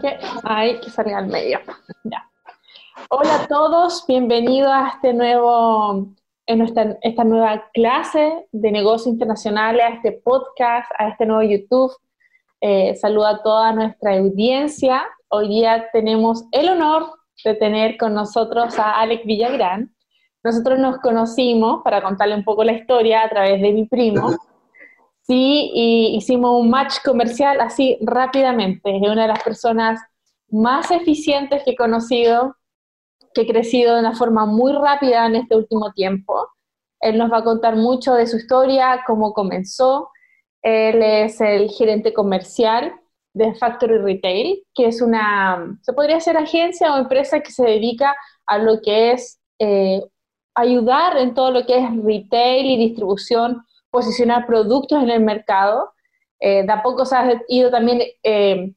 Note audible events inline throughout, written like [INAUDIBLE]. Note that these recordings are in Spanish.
que hay que salir al medio. Ya. Hola a todos, bienvenidos a este nuevo, en nuestra, esta nueva clase de negocios internacionales, a este podcast, a este nuevo YouTube. Eh, saludo a toda nuestra audiencia. Hoy día tenemos el honor de tener con nosotros a Alex Villagrán. Nosotros nos conocimos, para contarle un poco la historia, a través de mi primo. [LAUGHS] Sí, y hicimos un match comercial así rápidamente. Es una de las personas más eficientes que he conocido, que ha crecido de una forma muy rápida en este último tiempo. Él nos va a contar mucho de su historia, cómo comenzó. Él es el gerente comercial de Factory Retail, que es una, se podría ser agencia o empresa que se dedica a lo que es eh, ayudar en todo lo que es retail y distribución posicionar productos en el mercado. Eh, de a poco se ha ido también, eh,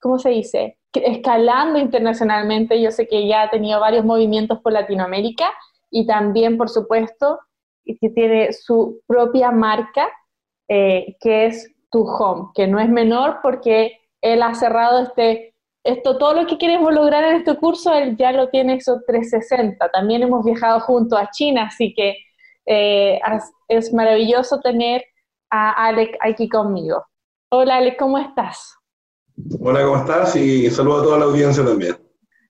¿cómo se dice? Escalando internacionalmente. Yo sé que ya ha tenido varios movimientos por Latinoamérica y también, por supuesto, que tiene su propia marca, eh, que es Tu Home, que no es menor porque él ha cerrado este, esto, todo lo que queremos lograr en este curso, él ya lo tiene eso 360. También hemos viajado junto a China, así que eh, es maravilloso tener a Alec aquí conmigo. Hola Alec, ¿cómo estás? Hola, ¿cómo estás? Y saludo a toda la audiencia también.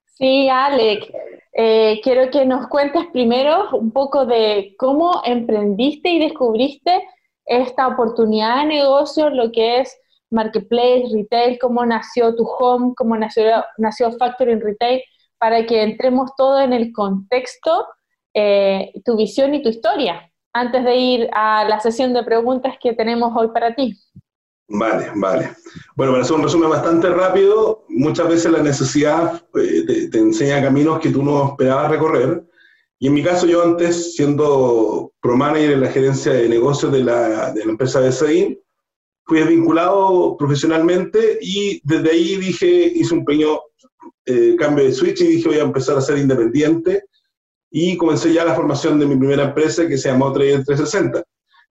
Sí, Alec, eh, quiero que nos cuentes primero un poco de cómo emprendiste y descubriste esta oportunidad de negocio, lo que es Marketplace, Retail, cómo nació tu home, cómo nació, nació Factory Retail, para que entremos todo en el contexto eh, tu visión y tu historia antes de ir a la sesión de preguntas que tenemos hoy para ti. Vale, vale. Bueno, para hacer un resumen bastante rápido, muchas veces la necesidad eh, te, enseña caminos que tú no esperabas recorrer. Y en mi caso, yo antes, siendo pro manager en la gerencia de negocios de la, de la empresa BCI, fui vinculado profesionalmente y desde ahí dije, hice un pequeño eh, cambio de switch y dije voy a empezar a ser independiente y comencé ya la formación de mi primera empresa que se llamó Trader 360,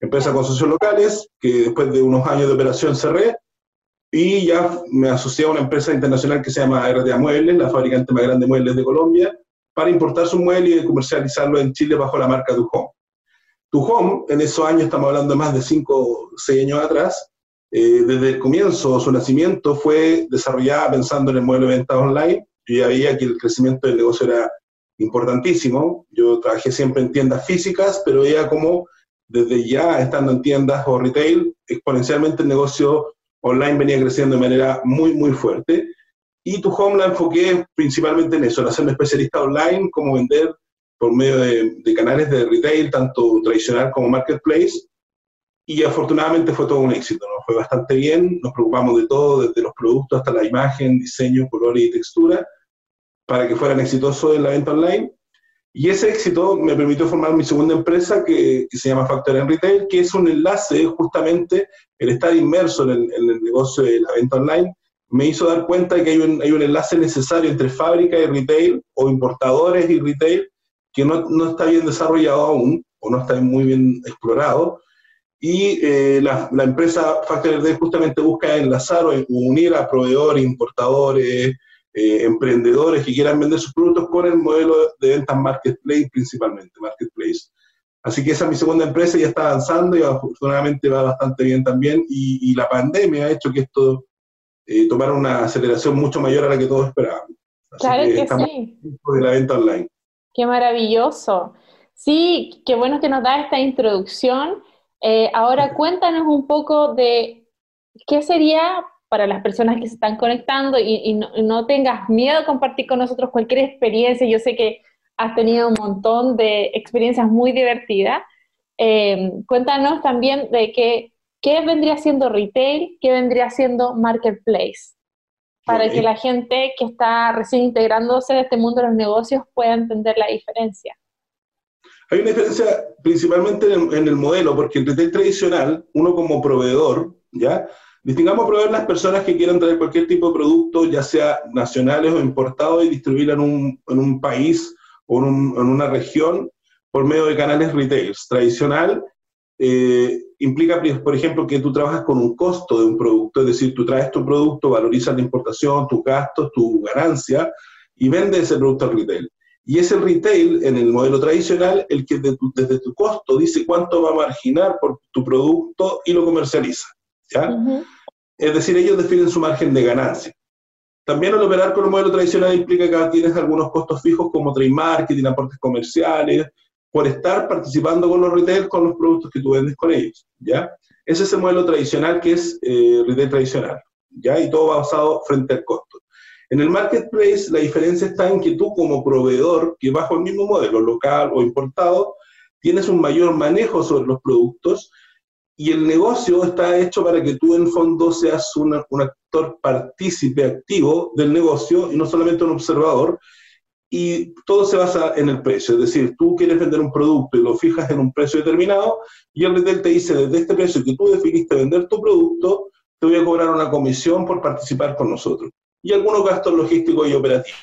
empresa con socios locales, que después de unos años de operación cerré y ya me asocié a una empresa internacional que se llama RTA Muebles, la fabricante más grande de muebles de Colombia, para importar su mueble y comercializarlo en Chile bajo la marca Tu Home. Tu Home, en esos años, estamos hablando de más de 5 o 6 años atrás, eh, desde el comienzo, su nacimiento fue desarrollada pensando en el modelo de venta online. y ya veía que el crecimiento del negocio era importantísimo. Yo trabajé siempre en tiendas físicas, pero veía como desde ya estando en tiendas o retail, exponencialmente el negocio online venía creciendo de manera muy, muy fuerte. Y tu home la enfoqué principalmente en eso, en hacerme especialista online, como vender por medio de, de, canales de retail, tanto tradicional como marketplace. Y afortunadamente fue todo un éxito, nos fue bastante bien, nos preocupamos de todo, desde los productos hasta la imagen, diseño, color y textura para que fueran exitosos en la venta online. Y ese éxito me permitió formar mi segunda empresa que, se llama Factor en Retail, que es un enlace justamente, el estar inmerso en el, en el, negocio de la venta online, me hizo dar cuenta de que hay un, hay un enlace necesario entre fábrica y retail o importadores y retail que no, no está bien desarrollado aún o no está muy bien explorado. Y eh, la, la, empresa Factor Retail justamente busca enlazar o unir a proveedores, importadores, eh, emprendedores que quieran vender sus productos con el modelo de ventas marketplace principalmente, marketplace. Así que esa es mi segunda empresa, ya está avanzando y afortunadamente va bastante bien también. Y, la pandemia ha hecho que esto eh, tomara una aceleración mucho mayor a la que todos esperábamos. claro que, sí. De la venta online. Qué maravilloso. Sí, qué bueno que nos da esta introducción. Eh, ahora cuéntanos un poco de qué sería para las personas que se están conectando y, no, tengas miedo a compartir con nosotros cualquier experiencia. Yo sé que has tenido un montón de experiencias muy divertidas. Eh, cuéntanos también de qué, qué vendría siendo retail, qué vendría siendo marketplace, para que la gente que está recién integrándose en este mundo de los negocios pueda entender la diferencia. Hay una diferencia principalmente en el, en el modelo, porque en retail tradicional, uno como proveedor, ¿ya? Distingamos proveer las personas que quieran traer cualquier tipo de producto, ya sea nacionales o importados, y distribuirlo en un, en un país o en, un, en, una región por medio de canales retail tradicional eh, implica, por ejemplo, que tú trabajas con un costo de un producto, es decir, tú traes tu producto, valorizas la importación, tus gastos, tu ganancia y vendes ese producto al retail. Y es el retail, en el modelo tradicional, el que desde tu costo dice cuánto va a marginar por tu producto y lo comercializa. ¿ya? Es decir, ellos definen su margen de ganancia. También al operar con el modelo tradicional implica que tienes algunos costos fijos como trade marketing, aportes comerciales, por estar participando con los retail con los productos que tú vendes con ellos, ¿ya? Ese es el modelo tradicional que es eh, retail tradicional, ¿ya? Y todo basado frente al costo. En el marketplace la diferencia está en que tú como proveedor, que bajo el mismo modelo, local o importado, tienes un mayor manejo sobre los productos y el negocio está hecho para que tú en fondo seas un actor partícipe activo del negocio y no solamente un observador. Y todo se basa en el precio, es decir, tú quieres vender un producto y lo fijas en un precio determinado y el retail te dice desde este precio que tú definiste vender tu producto, te voy a cobrar una comisión por participar con nosotros y algunos gastos logísticos y operativos.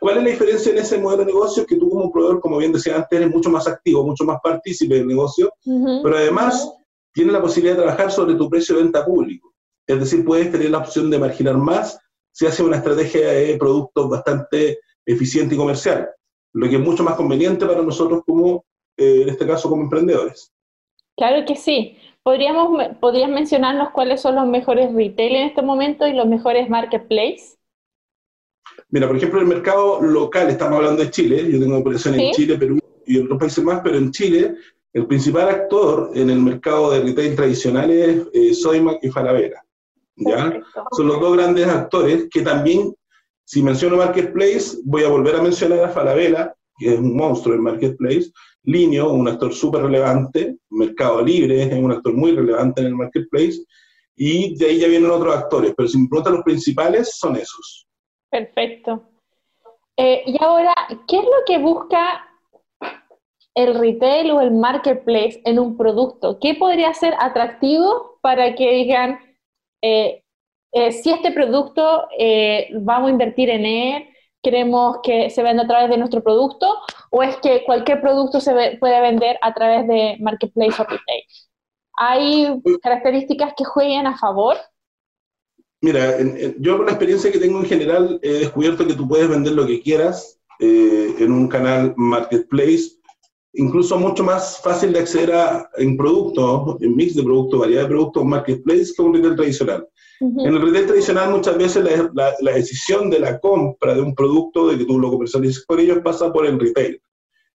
¿Cuál es la diferencia en ese modelo de negocio? Que tú como proveedor, como bien decía antes, eres mucho más activo, mucho más partícipe del negocio, pero además tienes la posibilidad de trabajar sobre tu precio de venta público. Es decir, puedes tener la opción de marginar más si haces una estrategia de productos bastante eficiente y comercial, lo que es mucho más conveniente para nosotros como, eh, en este caso, como emprendedores. Claro que sí. ¿Podríamos, ¿Podrías mencionarnos cuáles son los mejores retail en este momento y los mejores marketplace? Mira, por ejemplo, el mercado local, estamos hablando de Chile, yo tengo operación en Chile, Perú y en otros países más, pero en Chile el principal actor en el mercado de retail tradicional es eh, Soymac y Falabella. ¿ya? Son los dos grandes actores que también, si menciono Marketplace, voy a volver a mencionar a Falabella, que es un monstruo en Marketplace, Linio, un actor súper relevante, Mercado Libre es un actor muy relevante en el Marketplace, y de ahí ya vienen otros actores, pero si me preguntan los principales, son esos. Perfecto. Eh, y ahora, ¿qué es lo que busca el retail o el marketplace en un producto? ¿Qué podría ser atractivo para que digan, eh, eh, si este producto eh, vamos a invertir en él, queremos que se venda a través de nuestro producto, o es que cualquier producto se puede vender a través de marketplace o retail? ¿Hay características que jueguen a favor? Mira, yo con la experiencia que tengo en general he descubierto que tú puedes vender lo que quieras en un canal marketplace incluso mucho más fácil de acceder a en productos, en mix de productos, variedad de productos, marketplace que un retail tradicional. En el retail tradicional muchas veces la, la, decisión de la compra de un producto, de que tú lo comercialices por ellos, pasa por el retail.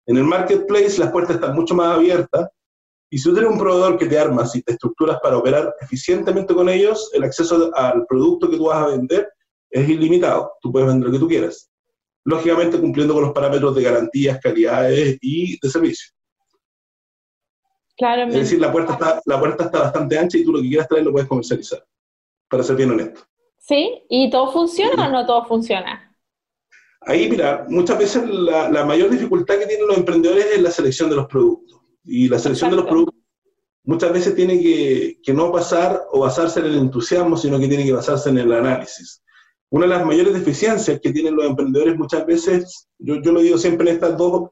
En el marketplace las puertas están mucho más abiertas y si tú tienes un proveedor que te armas y te estructuras para operar eficientemente con ellos, el acceso al producto que tú vas a vender es ilimitado. Tú puedes vender lo que tú quieras lógicamente cumpliendo con los parámetros de garantías, calidades y de servicio. Claro. Es decir, la puerta, está, la puerta está bastante ancha y tú lo que quieras traer lo puedes comercializar, para ser bien honesto. ¿Sí? ¿Y todo funciona o no todo funciona? Ahí, mira, muchas veces la, la, mayor dificultad que tienen los emprendedores es la selección de los productos. Y la selección de los productos muchas veces tiene que, que no pasar o basarse en el entusiasmo, sino que tiene que basarse en el análisis. Una de las mayores deficiencias que tienen los emprendedores muchas veces, yo, yo lo digo siempre en estas dos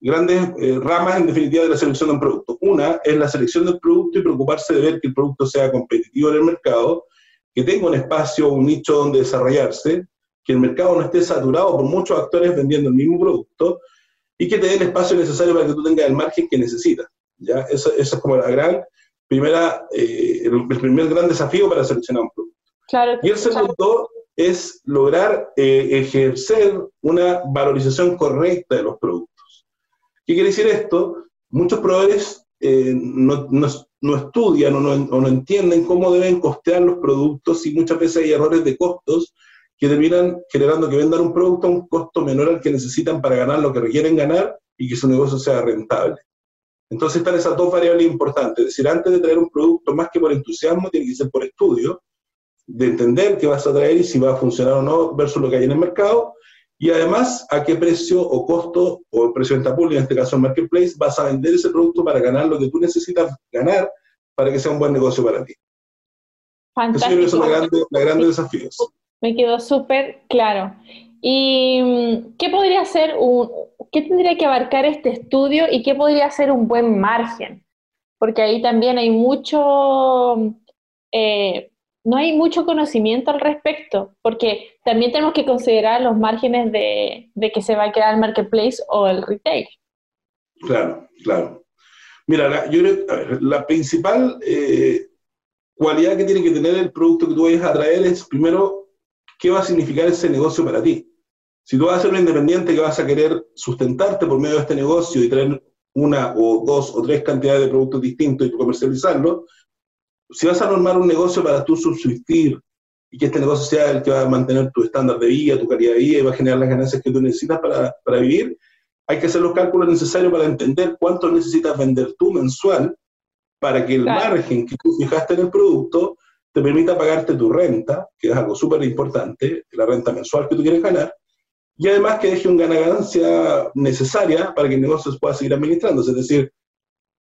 grandes eh, ramas, en definitiva, de la selección de un producto. Una es la selección del producto y preocuparse de ver que el producto sea competitivo en el mercado, que tenga un espacio, un nicho donde desarrollarse, que el mercado no esté saturado por muchos actores vendiendo el mismo producto y que te dé el espacio necesario para que tú tengas el margen que necesitas. ¿ya? Eso, eso es como la gran primera, eh, el, primer gran desafío para seleccionar un producto. Claro, y el segundo es lograr eh, ejercer una valorización correcta de los productos. ¿Qué quiere decir esto? Muchos proveedores eh, no, no, estudian o no, no, entienden cómo deben costear los productos y muchas veces hay errores de costos que terminan generando que vendan un producto a un costo menor al que necesitan para ganar lo que requieren ganar y que su negocio sea rentable. Entonces están esas dos variables importantes. Es decir, antes de traer un producto, más que por entusiasmo, tiene que ser por estudio de entender qué vas a traer y si va a funcionar o no versus lo que hay en el mercado. Y además, a qué precio o costo, o precio de venta pública, en este caso el marketplace, vas a vender ese producto para ganar lo que tú necesitas ganar para que sea un buen negocio para ti. Fantástico. Eso es los grandes desafíos. Me quedó súper claro. ¿Y mm, qué podría ser un, qué tendría que abarcar este estudio y qué podría ser un buen margen? porque ahí también hay mucho, eh, no hay mucho conocimiento al respecto, porque también tenemos que considerar los márgenes de, que se va a quedar el marketplace o el retail. Claro, claro. Mira, yo, la principal eh, cualidad que tiene que tener el producto que tú vayas a traer es, primero, qué va a significar ese negocio para ti. Si tú vas a ser un independiente que vas a querer sustentarte por medio de este negocio y traer una o dos o tres cantidades de productos distintos y comercializarlo, si vas a normar un negocio para tú subsistir y que este negocio sea el que va a mantener tu estándar de vida, tu calidad de vida y va a generar las ganancias que tú necesitas para, para vivir, hay que hacer los cálculos necesarios para entender cuánto necesitas vender tú mensual para que el margen que tú fijaste en el producto te permita pagarte tu renta, que es algo súper importante, la renta mensual que tú quieres ganar, y además que deje una ganancia necesaria para que el negocio se pueda seguir administrándose. Es decir,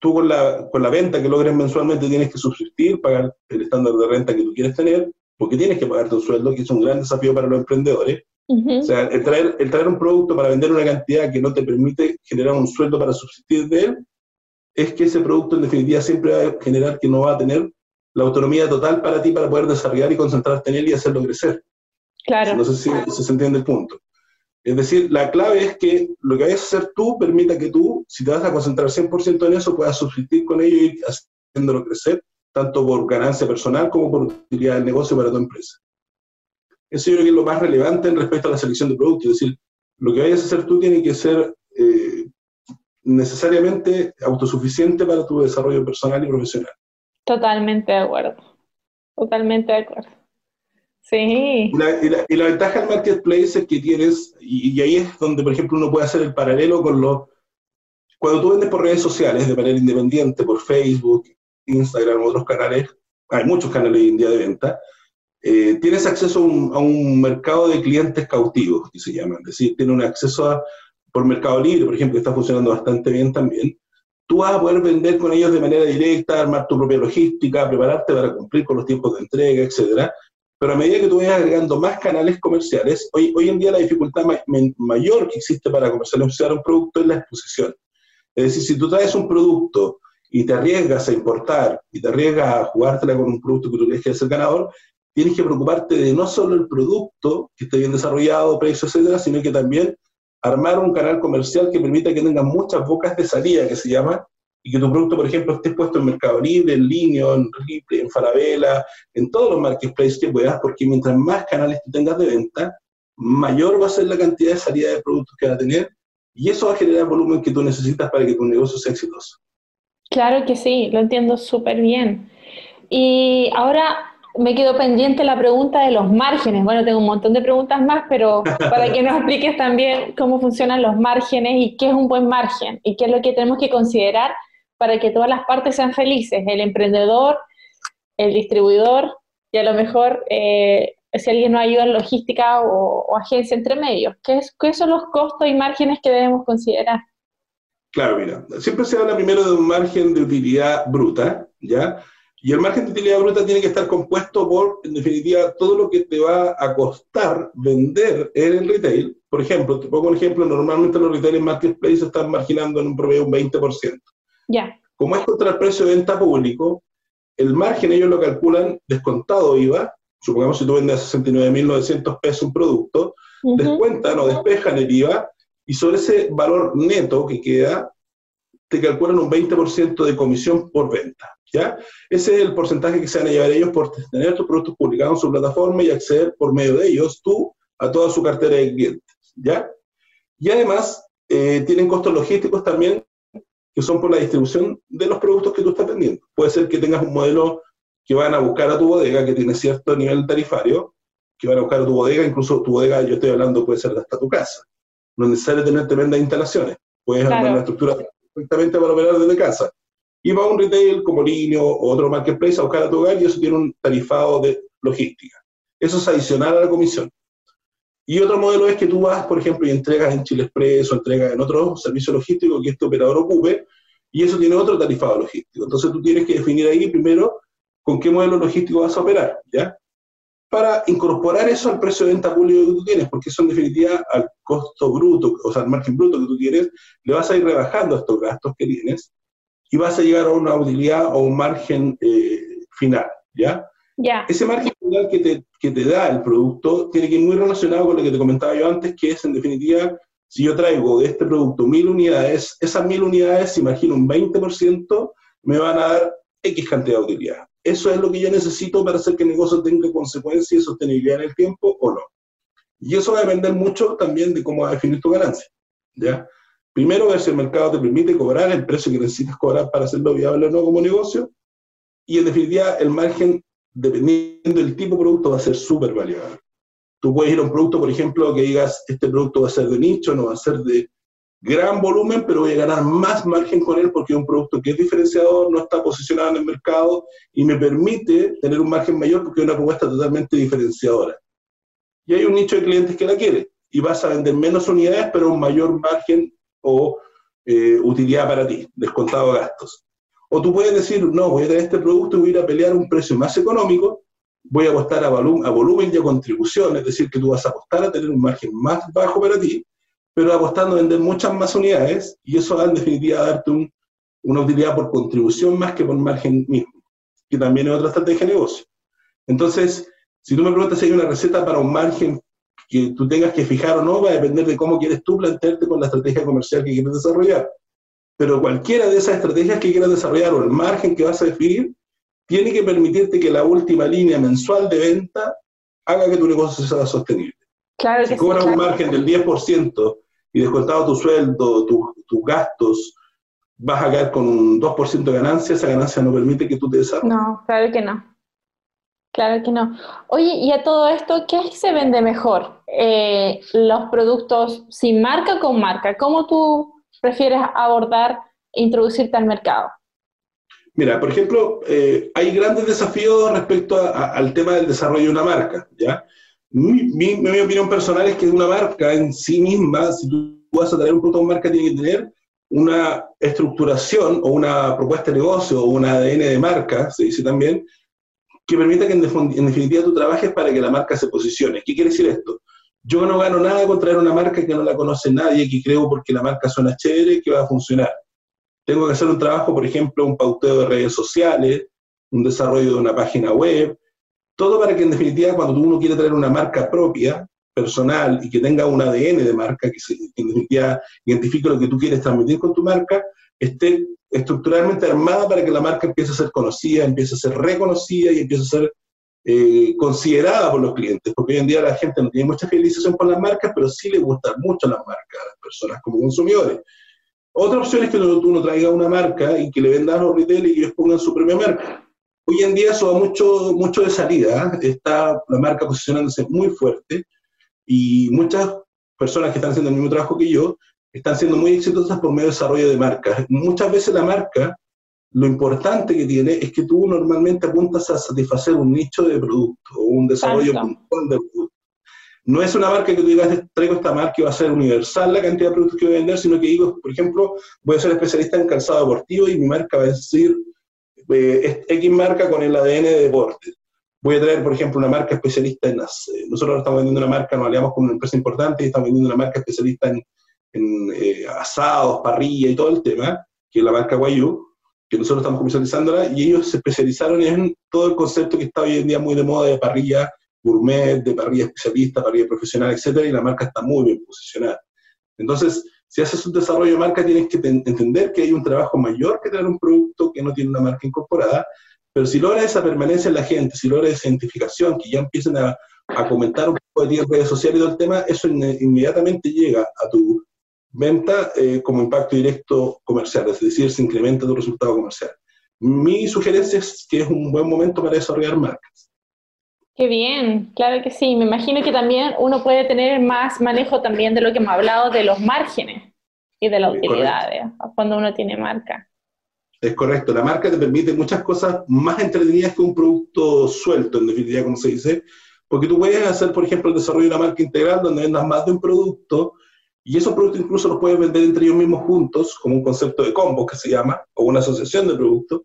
tú con la, con la venta que logres mensualmente tienes que subsistir, pagar el estándar de renta que tú quieres tener, porque tienes que pagarte un sueldo, que es un gran desafío para los emprendedores. O sea, el traer, el traer un producto para vender una cantidad que no te permite generar un sueldo para subsistir de él, es que ese producto en definitiva siempre va a generar que no va a tener la autonomía total para ti para poder desarrollar y concentrarte en él y hacerlo crecer. Claro. No sé si, si se entiende el punto. Es decir, la clave es que lo que vayas a hacer tú permita que tú, si te vas a concentrar 100% en eso, puedas subsistir con ello y ir haciéndolo crecer, tanto por ganancia personal como por utilidad del negocio para tu empresa. Eso yo creo que es lo más relevante en respecto a la selección de productos. Es decir, lo que vayas a hacer tú tiene que ser eh, necesariamente autosuficiente para tu desarrollo personal y profesional. Totalmente de acuerdo. Totalmente de acuerdo. Sí. Y la, ventaja del marketplace es que tienes, y, ahí es donde, por ejemplo, uno puede hacer el paralelo con los... Cuando tú vendes por redes sociales de manera independiente, por Facebook, Instagram, otros canales, hay muchos canales en día de venta, eh, tienes acceso a un, mercado de clientes cautivos, que se llaman, es decir, tienes un acceso a, por Mercado Libre, por ejemplo, que está funcionando bastante bien también, tú vas a poder vender con ellos de manera directa, armar tu propia logística, prepararte para cumplir con los tiempos de entrega, etcétera, pero a medida que tú vayas agregando más canales comerciales, hoy, hoy en día la dificultad mayor que existe para comercializar un producto es la exposición. Es decir, si tú traes un producto y te arriesgas a importar y te arriesgas a jugártela con un producto que tú crees que es el ganador, tienes que preocuparte de no solo el producto, que esté bien desarrollado, precio, etcétera, sino que también armar un canal comercial que permita que tenga muchas bocas de salida, que se llama, y que tu producto, por ejemplo, esté puesto en Mercado Libre, en Linio, en Ripley, en Farabella, en todos los marketplaces que puedas, porque mientras más canales tú tengas de venta, mayor va a ser la cantidad de salida de productos que va a tener, y eso va a generar el volumen que tú necesitas para que tu negocio sea exitoso. Claro que sí, lo entiendo súper bien. Y ahora me quedó pendiente la pregunta de los márgenes. Bueno, tengo un montón de preguntas más, pero para que nos [LAUGHS] expliques también cómo funcionan los márgenes y qué es un buen margen y qué es lo que tenemos que considerar para que todas las partes sean felices, el emprendedor, el distribuidor y a lo mejor eh, si alguien nos ayuda en logística o, agencia entre medios. ¿Qué, ¿Qué son los costos y márgenes que debemos considerar? Claro, mira, siempre se habla primero de un margen de utilidad bruta, ¿ya? Y el margen de utilidad bruta tiene que estar compuesto por, en definitiva, todo lo que te va a costar vender en el retail. Por ejemplo, te pongo un ejemplo, normalmente los retail en marketplace están marginando en un promedio un 20%. Como es contra el precio de venta público, el margen ellos lo calculan descontado IVA, supongamos si tú vendes a 69.900 pesos un producto, descuentan o despejan el IVA y sobre ese valor neto que queda, te calculan un 20% de comisión por venta. ¿ya? Ese es el porcentaje que se van a llevar ellos por tener tus productos publicados en su plataforma y acceder por medio de ellos tú a toda su cartera de clientes. ¿ya? Y además eh, tienen costos logísticos también que son por la distribución de los productos que tú estás vendiendo. Puede ser que tengas un modelo que van a buscar a tu bodega, que tiene cierto nivel tarifario, que van a buscar a tu bodega, incluso tu bodega, yo estoy hablando, puede ser hasta tu casa. No es necesario tener tremendas instalaciones. Puedes armar una estructura perfectamente para operar desde casa. Y va a un retail como Linio o otro marketplace a buscar a tu hogar y eso tiene un tarifado de logística. Eso es adicional a la comisión. Y otro modelo es que tú vas, por ejemplo, y entregas en Chile Express o entregas en otro servicio logístico que este operador ocupe, y eso tiene otro tarifado logístico. Entonces tú tienes que definir ahí primero con qué modelo logístico vas a operar, ¿ya? Para incorporar eso al precio de venta público que tú tienes, porque eso en definitiva al costo bruto, o sea, al margen bruto que tú tienes, le vas a ir rebajando estos gastos que tienes, y vas a llegar a una utilidad o un margen eh, final, ¿ya? Ya. Ese margen que te, que te da el producto tiene que ir muy relacionado con lo que te comentaba yo antes, que es en definitiva, si yo traigo de este producto mil unidades, esas mil unidades, si imagino un 20%, me van a dar X cantidad de utilidad. Eso es lo que yo necesito para hacer que el negocio tenga consecuencias y sostenibilidad en el tiempo o no. Y eso va a depender mucho también de cómo va a definir tu ganancia. ¿ya? Primero, ver si el mercado te permite cobrar el precio que necesitas cobrar para hacerlo viable o no como negocio. Y en definitiva, el margen, dependiendo del tipo de producto, va a ser súper variable. Tú puedes ir a un producto, por ejemplo, que digas, este producto va a ser de nicho, no va a ser de gran volumen, pero voy a ganar más margen con él porque es un producto que es diferenciador, no está posicionado en el mercado y me permite tener un margen mayor porque es una propuesta totalmente diferenciadora. Y hay un nicho de clientes que la quiere y vas a vender menos unidades, pero un mayor margen o eh, utilidad para ti, descontado gastos. O tú puedes decir, no, voy a tener este producto y voy a ir a pelear un precio más económico, voy a apostar a, volumen y a contribución, es decir, que tú vas a apostar a tener un margen más bajo para ti, pero apostando a vender muchas más unidades y eso va en definitiva a darte una utilidad por contribución más que por margen mismo, que también es otra estrategia de negocio. Entonces, si tú me preguntas si hay una receta para un margen que tú tengas que fijar o no, va a depender de cómo quieres tú plantearte con la estrategia comercial que quieres desarrollar. Pero cualquiera de esas estrategias que quieras desarrollar o el margen que vas a definir, tiene que permitirte que la última línea mensual de venta haga que tu negocio sea sostenible. Claro si cobras un margen del 10% y descontado tu sueldo, tus gastos, vas a quedar con un 2% de ganancia, esa ganancia no permite que tú te desarrolles. No, claro que no. Claro que no. Oye, y a todo esto, ¿qué se vende mejor? Eh, ¿Los productos sin marca o con marca? ¿Cómo tú prefieres abordar e introducirte al mercado? Mira, por ejemplo, eh, hay grandes desafíos respecto al tema del desarrollo de una marca, ¿ya? Mi, opinión personal es que una marca en sí misma, si tú vas a traer un producto a marca, tiene que tener una estructuración o una propuesta de negocio o un ADN de marca, se dice también, que permita que en, definitiva tú trabajes para que la marca se posicione. ¿Qué quiere decir esto? Yo no gano nada con traer una marca que no la conoce nadie, que creo porque la marca suena chévere, que va a funcionar. Tengo que hacer un trabajo, por ejemplo, un pauteo de redes sociales, un desarrollo de una página web, todo para que en definitiva cuando uno quiere traer una marca propia, personal y que tenga un ADN de marca, que, en definitiva identifique lo que tú quieres transmitir con tu marca, esté estructuralmente armada para que la marca empiece a ser conocida, empiece a ser reconocida y empiece a ser eh, considerada por los clientes, porque hoy en día la gente no tiene mucha fidelización por las marcas, pero sí le gustan mucho las marcas a las personas como consumidores. Otra opción es que tú no traigas una marca y que le vendas a los retail y ellos pongan su propia marca. Hoy en día eso va mucho, mucho de salida, ¿eh? está la marca posicionándose muy fuerte y muchas personas que están haciendo el mismo trabajo que yo están siendo muy exitosas por medio de desarrollo de marcas. Muchas veces la marca, lo importante que tiene es que tú normalmente apuntas a satisfacer un nicho de producto o un desarrollo puntual de producto. No es una marca que tú digas, traigo esta marca y va a ser universal la cantidad de productos que voy a vender, sino que digo, por ejemplo, voy a ser especialista en calzado deportivo y mi marca va a decir eh, X marca con el ADN de deporte. Voy a traer, por ejemplo, una marca especialista en las... Eh, nosotros estamos vendiendo una marca, nos aliamos con una empresa importante y estamos vendiendo una marca especialista en, en eh, asados, parrilla y todo el tema, que es la marca Guayú, que nosotros estamos comercializándola, y ellos se especializaron en todo el concepto que está hoy en día muy de moda de parrilla gourmet, de parrilla especialista, parrilla profesional, etcétera, y la marca está muy bien posicionada. Entonces, si haces un desarrollo de marca, tienes que entender que hay un trabajo mayor que tener un producto que no tiene una marca incorporada, pero si logras esa permanencia en la gente, si logras esa identificación, que ya empiecen a, a comentar un poco de ti en redes sociales y todo el tema, eso inmediatamente llega a tu venta eh, como impacto directo comercial, es decir, se incrementa tu resultado comercial. Mi sugerencia es que es un buen momento para desarrollar marcas. Qué bien, claro que sí. Me imagino que también uno puede tener más manejo también de lo que hemos hablado de los márgenes y de la utilidad ¿eh? cuando uno tiene marca. Es correcto, la marca te permite muchas cosas más entretenidas que un producto suelto, en definitiva, como se dice, porque tú puedes hacer, por ejemplo, el desarrollo de una marca integral donde vendas más de un producto y esos productos incluso los puedes vender entre ellos mismos juntos, como un concepto de combo que se llama, o una asociación de productos.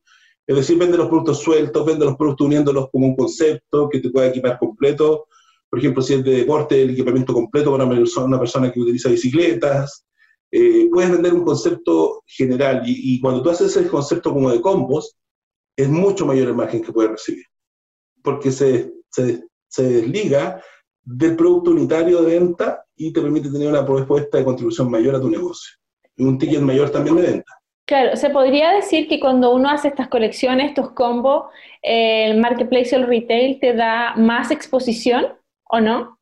Es decir, vende los productos sueltos, vende los productos uniéndolos como un concepto que te pueda equipar completo. Por ejemplo, si es de deporte, el equipamiento completo para una persona, que utiliza bicicletas. eh, puedes vender un concepto general y, cuando tú haces el concepto como de combos, es mucho mayor el margen que puedes recibir, porque se, se, se desliga del producto unitario de venta y te permite tener una propuesta de contribución mayor a tu negocio y un ticket mayor también de venta. Claro, se podría decir que cuando uno hace estas colecciones, estos combos, el marketplace o el retail te da más exposición o no?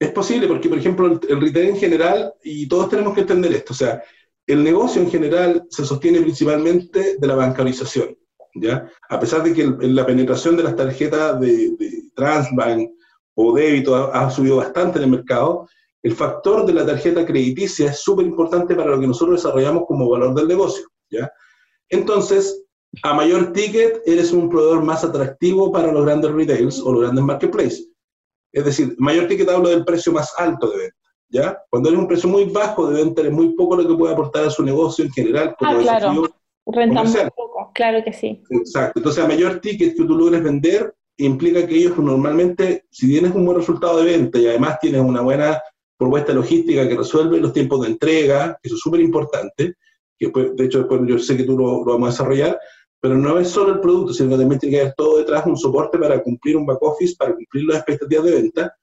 Es posible porque, por ejemplo, el, retail en general, y todos tenemos que entender esto, o sea, el negocio en general se sostiene principalmente de la bancarización, ¿ya? A pesar de que la penetración de las tarjetas de, Transbank o débito ha, ha, subido bastante en el mercado, el factor de la tarjeta crediticia es súper importante para lo que nosotros desarrollamos como valor del negocio, ¿ya? Entonces, a mayor ticket, eres un proveedor más atractivo para los grandes retails o los grandes marketplaces. Es decir, mayor ticket hablo del precio más alto de venta, ¿ya? Cuando eres un precio muy bajo de venta, es muy poco lo que puede aportar a su negocio en general como ah, claro. Renta muy poco, claro que sí. Exacto. Entonces, a mayor ticket que tú logres vender, implica que ellos normalmente, si tienes un buen resultado de venta y además tienes una buena propuesta logística que resuelve los tiempos de entrega, eso es súper importante, que de hecho después yo sé que tú lo, lo, vamos a desarrollar, pero no es solo el producto, sino que también tiene que haber todo detrás un soporte para cumplir un back office, para cumplir las expectativas de venta,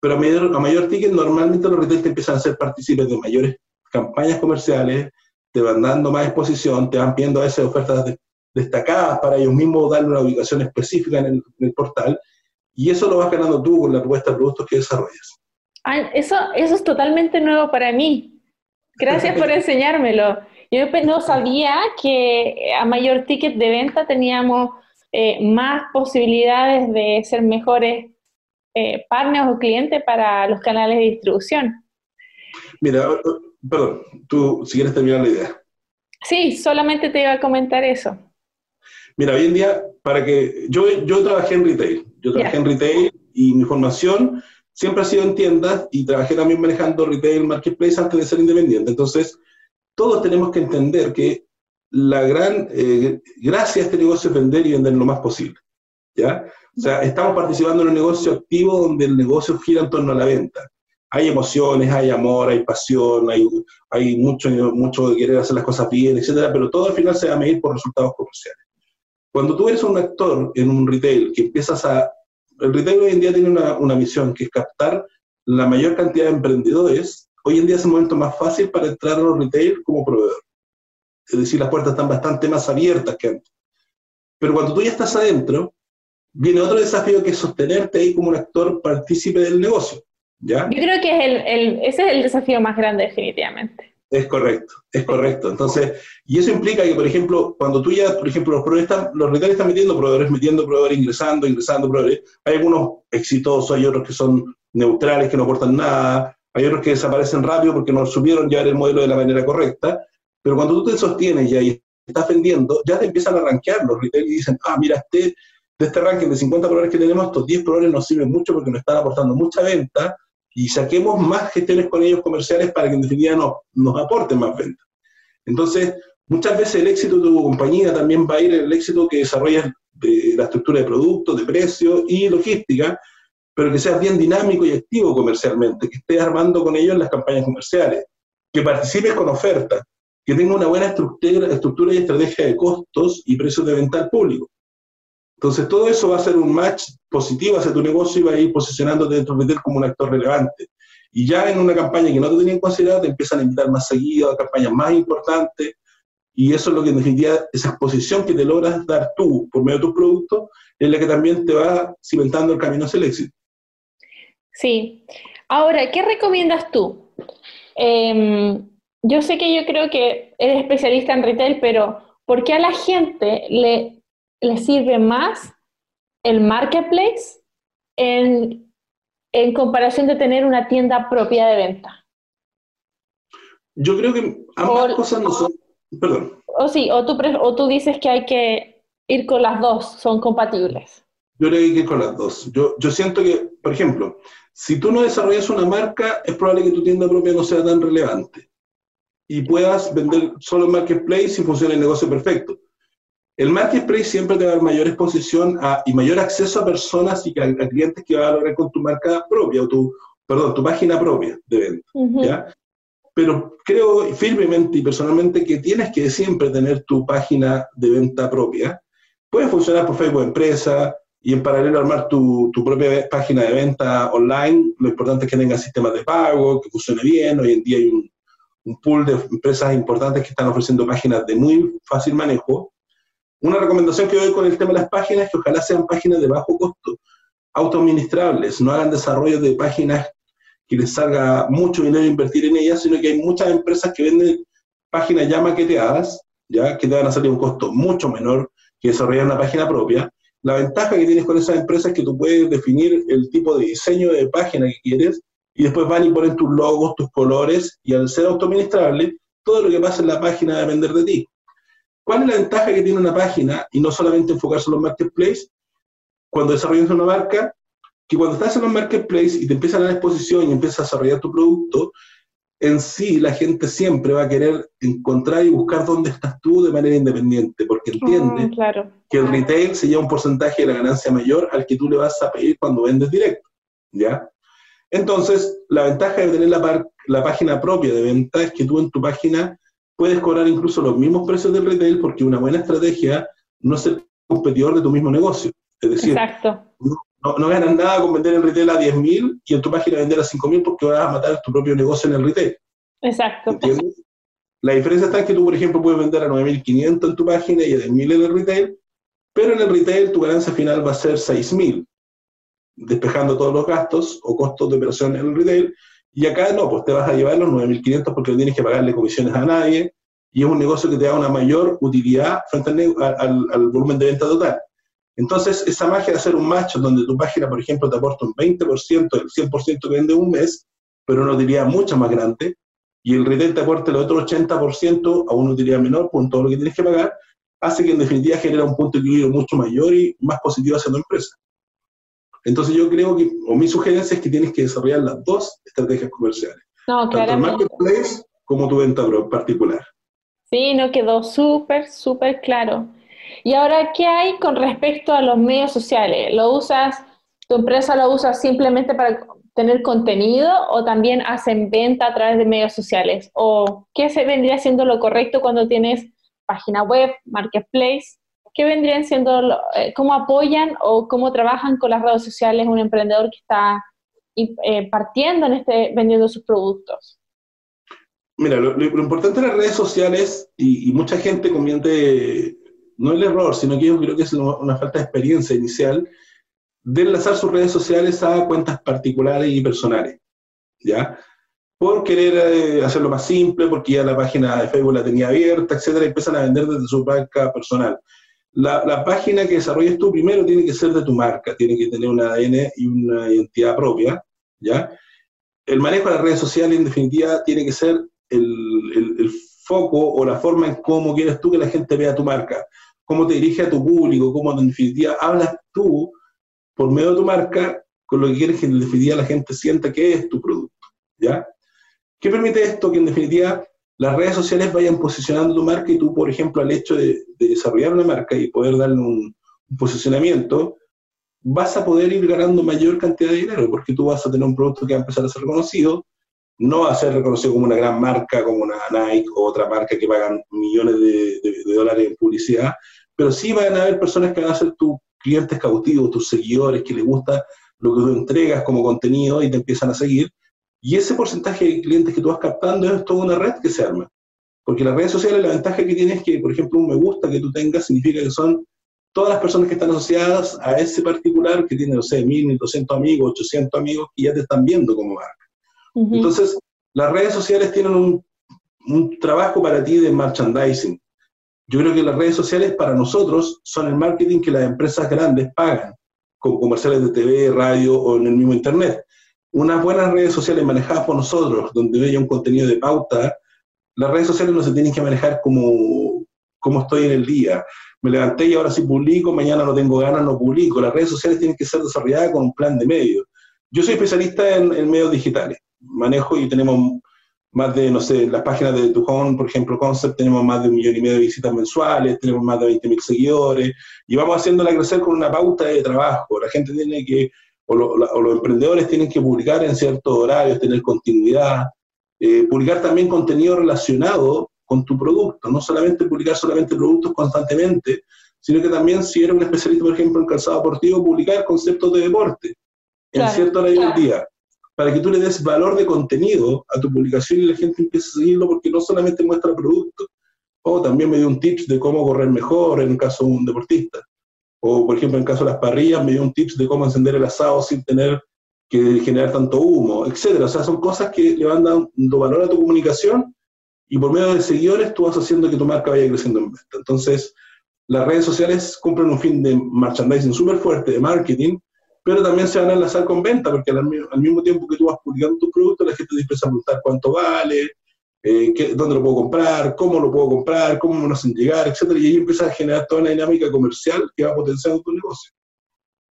pero a mayor, a mayor ticket normalmente los retail te empiezan a ser partícipes de mayores campañas comerciales, te van dando más exposición, te van pidiendo a veces ofertas destacadas para ellos mismos darle una ubicación específica en el, en el portal, y eso lo vas ganando tú con la propuesta de productos que desarrollas eso, eso es totalmente nuevo para mí. Gracias por [LAUGHS] enseñármelo. Yo no sabía que a mayor ticket de venta teníamos eh, más posibilidades de ser mejores eh, partners o clientes para los canales de distribución. Mira, perdón, tú si quieres terminar la idea. Sí, solamente te iba a comentar eso. Mira, hoy en día, para que yo, yo trabajé en retail, yo trabajé en retail y mi formación siempre ha sido en tiendas y trabajé también manejando retail marketplace antes de ser independiente. Entonces, todos tenemos que entender que la gran eh, gracia de este negocio es vender y vender lo más posible. ¿ya? O sea, estamos participando en un negocio activo donde el negocio gira en torno a la venta. Hay emociones, hay amor, hay pasión, hay, hay mucho, mucho de querer hacer las cosas bien, etcétera, pero todo al final se va a medir por resultados comerciales. Cuando tú eres un actor en un retail que empiezas a el retail hoy en día tiene una, una misión que es captar la mayor cantidad de emprendedores. Hoy en día es el momento más fácil para entrar a los retail como proveedor. Es decir, las puertas están bastante más abiertas que antes. Pero cuando tú ya estás adentro, viene otro desafío que es sostenerte ahí como un actor partícipe del negocio. ¿ya? Yo creo que es el, el, ese es el desafío más grande definitivamente. Es correcto, es correcto. Entonces, y eso implica que, por ejemplo, cuando tú ya, por ejemplo, los están, los retailers están metiendo proveedores, metiendo proveedores, ingresando, ingresando proveedores, hay algunos exitosos, hay otros que son neutrales, que no aportan nada, hay otros que desaparecen rápido porque no supieron llevar el modelo de la manera correcta, pero cuando tú te sostienes y ahí estás vendiendo, ya te empiezan a rankear los retailers y dicen, ah, mira, este, de este ranking de 50 proveedores que tenemos, estos 10 proveedores nos sirven mucho porque nos están aportando mucha venta, y saquemos más gestiones con ellos comerciales para que en definitiva nos, aporten más ventas. Entonces, muchas veces el éxito de tu compañía también va a ir en el éxito que desarrollas de la estructura de productos, de precios y logística, pero que seas bien dinámico y activo comercialmente, que estés armando con ellos las campañas comerciales, que participes con ofertas, que tenga una buena estructura, estructura y estrategia de costos y precios de venta al público. Entonces, todo eso va a ser un match positivo hacia tu negocio y va a ir posicionándote dentro de como un actor relevante. Y ya en una campaña que no te tenían considerado, te empiezan a invitar más seguido a campañas más importantes. Y eso es lo que en definitiva, esa exposición que te logras dar tú por medio de tus productos, es la que también te va cimentando el camino hacia el éxito. Sí. Ahora, ¿qué recomiendas tú? Em, yo sé que yo creo que eres especialista en retail, pero ¿por qué a la gente le le sirve más el marketplace en, en comparación de tener una tienda propia de venta? Yo creo que ambas cosas no son... Perdón. O sí, o tú, o tú dices que hay que ir con las dos, son compatibles. Yo creo que hay que ir con las dos. Yo, yo siento que, por ejemplo, si tú no desarrollas una marca, es probable que tu tienda propia no sea tan relevante y puedas vender solo en marketplace y funcione el negocio perfecto. El marketplace siempre te va a dar mayor exposición y mayor acceso a personas y a, clientes que va a lograr con tu marca propia, o tu, perdón, tu página propia de venta. pero creo firmemente y personalmente que tienes que siempre tener tu página de venta propia. Puede funcionar por Facebook Empresa y en paralelo armar tu, tu propia página de venta online. Lo importante es que tenga sistemas de pago, que funcione bien. Hoy en día hay un, un pool de empresas importantes que están ofreciendo páginas de muy fácil manejo. Una recomendación que doy con el tema de las páginas es que ojalá sean páginas de bajo costo, autoadministrables, no hagan desarrollo de páginas que les salga mucho dinero invertir en ellas, sino que hay muchas empresas que venden páginas ya maqueteadas, ya que te van a salir un costo mucho menor que desarrollar una página propia. La ventaja que tienes con esas empresas es que tú puedes definir el tipo de diseño de página que quieres y después van y ponen tus logos, tus colores, y al ser autoadministrable, todo lo que pasa en la página de vender de ti. ¿Cuál es la ventaja que tiene una página y no solamente enfocarse en los marketplaces? Cuando desarrollas una marca, que cuando estás en los marketplaces y te empiezan a la exposición y empiezas a desarrollar tu producto, en sí la gente siempre va a querer encontrar y buscar dónde estás tú de manera independiente, porque entiende claro. que el retail se lleva un porcentaje de la ganancia mayor al que tú le vas a pedir cuando vendes directo, ¿ya? Entonces, la ventaja de tener la, la página propia de venta es que tú en tu página puedes cobrar incluso los mismos precios del retail porque una buena estrategia no es ser competidor de tu mismo negocio. Es decir, Exacto. No, no, ganas nada con vender en retail a 10.000 y en tu página vender a 5.000 porque vas a matar tu propio negocio en el retail. Exacto. ¿Entiendes? La diferencia está en que tú, por ejemplo, puedes vender a 9.500 en tu página y a 10.000 en el retail, pero en el retail tu ganancia final va a ser 6.000, despejando todos los gastos o costos de operación en el retail. Y acá no, pues te vas a llevar los 9.500 porque no tienes que pagarle comisiones a nadie y es un negocio que te da una mayor utilidad frente al, al, volumen de venta total. Entonces, esa magia de hacer un match donde tu página, por ejemplo, te aporta un 20% del 100% que vende un mes, pero una utilidad mucho más grande, y el retail te aporta el otro 80% a una utilidad menor con todo lo que tienes que pagar, hace que en definitiva genera un punto de equilibrio mucho mayor y más positivo hacia tu empresa. Entonces yo creo que, o mi sugerencia es que tienes que desarrollar las dos estrategias comerciales. No, tanto el marketplace como tu venta particular. Sí, no quedó súper, súper claro. Y ahora, ¿qué hay con respecto a los medios sociales? ¿Lo usas, tu empresa lo usa simplemente para tener contenido o también hacen venta a través de medios sociales? ¿O qué se vendría siendo lo correcto cuando tienes página web, marketplace? ¿Qué vendrían siendo, eh, cómo apoyan o cómo trabajan con las redes sociales un emprendedor que está eh, partiendo en este, vendiendo sus productos? Mira, lo, importante de las redes sociales, y, mucha gente comete no el error, sino que yo creo que es una falta de experiencia inicial de enlazar sus redes sociales a cuentas particulares y personales, ¿ya? Por querer eh, hacerlo más simple, porque ya la página de Facebook la tenía abierta, etcétera, y empiezan a vender desde su marca personal. La, página que desarrolles tú primero tiene que ser de tu marca, tiene que tener un ADN y una identidad propia, ¿ya? El manejo de las redes sociales, en definitiva, tiene que ser el, el, el foco o la forma en cómo quieres tú que la gente vea tu marca cómo te dirige a tu público, cómo en definitiva hablas tú por medio de tu marca con lo que quieres que en definitiva la gente sienta que es tu producto, ¿ya? ¿Qué permite esto? Que en definitiva las redes sociales vayan posicionando tu marca y tú, por ejemplo, al hecho de, de desarrollar una marca y poder darle un, posicionamiento, vas a poder ir ganando mayor cantidad de dinero porque tú vas a tener un producto que va a empezar a ser reconocido, no va a ser reconocido como una gran marca, como una Nike o otra marca que pagan millones de, de dólares en publicidad, pero sí van a haber personas que van a ser tus clientes cautivos, tus seguidores, que les gusta lo que tú entregas como contenido y te empiezan a seguir. Y ese porcentaje de clientes que tú vas captando es toda una red que se arma. Porque las redes sociales, la ventaja que tiene es que, por ejemplo, un me gusta que tú tengas significa que son todas las personas que están asociadas a ese particular que tiene, no sé, 1.200 amigos, 800 amigos, y ya te están viendo como marca. Uh -huh. Entonces, las redes sociales tienen un, un trabajo para ti de merchandising. Yo creo que las redes sociales para nosotros son el marketing que las empresas grandes pagan, con comerciales de TV, radio o en el mismo Internet. Unas buenas redes sociales manejadas por nosotros, donde haya un contenido de pauta, las redes sociales no se tienen que manejar como, como estoy en el día. Me levanté y ahora sí publico, mañana no tengo ganas, no publico. Las redes sociales tienen que ser desarrolladas con un plan de medios. Yo soy especialista en, medios digitales. Manejo y tenemos más de, no sé, las páginas de tu home, por ejemplo, Concept, tenemos más de un millón y medio de visitas mensuales, tenemos más de 20 mil seguidores, y vamos haciéndola crecer con una pauta de trabajo. La gente tiene que, o, lo, la, o los emprendedores tienen que publicar en ciertos horarios, tener continuidad. eh, publicar también contenido relacionado con tu producto, no solamente publicar solamente productos constantemente, sino que también si eres un especialista, por ejemplo, en calzado deportivo, publicar conceptos de deporte en cierto hora del día, para que tú le des valor de contenido a tu publicación y la gente empiece a seguirlo porque no solamente muestra productos, o también me dio un tips de cómo correr mejor en el caso de un deportista, o por ejemplo en caso de las parrillas me dio un tips de cómo encender el asado sin tener que generar tanto humo, etcétera. O sea, son cosas que le van dando valor a tu comunicación y por medio de seguidores tú vas haciendo que tu marca vaya creciendo en venta. Entonces, las redes sociales cumplen un fin de merchandising súper fuerte, de marketing, pero también se van a enlazar con venta, porque al, mismo tiempo que tú vas publicando tu producto, la gente te empieza a preguntar cuánto vale, eh, dónde lo puedo comprar, cómo lo puedo comprar, cómo me lo hacen llegar, etcétera, y ahí empiezas a generar toda una dinámica comercial que va potenciando tu negocio.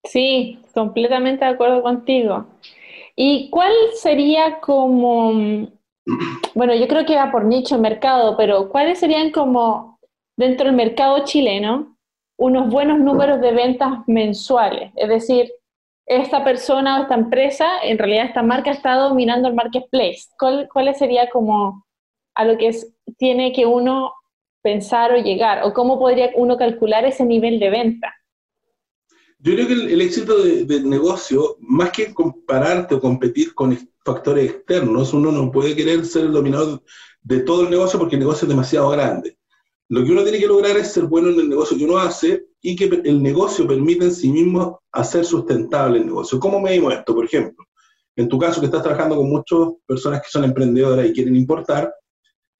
Sí, completamente de acuerdo contigo. ¿Y cuál sería como, bueno, yo creo que va por nicho mercado, pero cuáles serían como dentro del mercado chileno unos buenos números de ventas mensuales? Es decir, esta persona o esta empresa, en realidad esta marca está dominando el marketplace. ¿Cuál, cuál sería como a lo que tiene que uno pensar o llegar? ¿O cómo podría uno calcular ese nivel de venta? Yo creo que el, éxito del negocio, más que compararte o competir con factores externos, uno no puede querer ser el dominador de todo el negocio porque el negocio es demasiado grande. Lo que uno tiene que lograr es ser bueno en el negocio que uno hace y que el negocio permita en sí mismo hacer sustentable el negocio. ¿Cómo medimos esto? Por ejemplo, en tu caso que estás trabajando con muchas personas que son emprendedoras y quieren importar,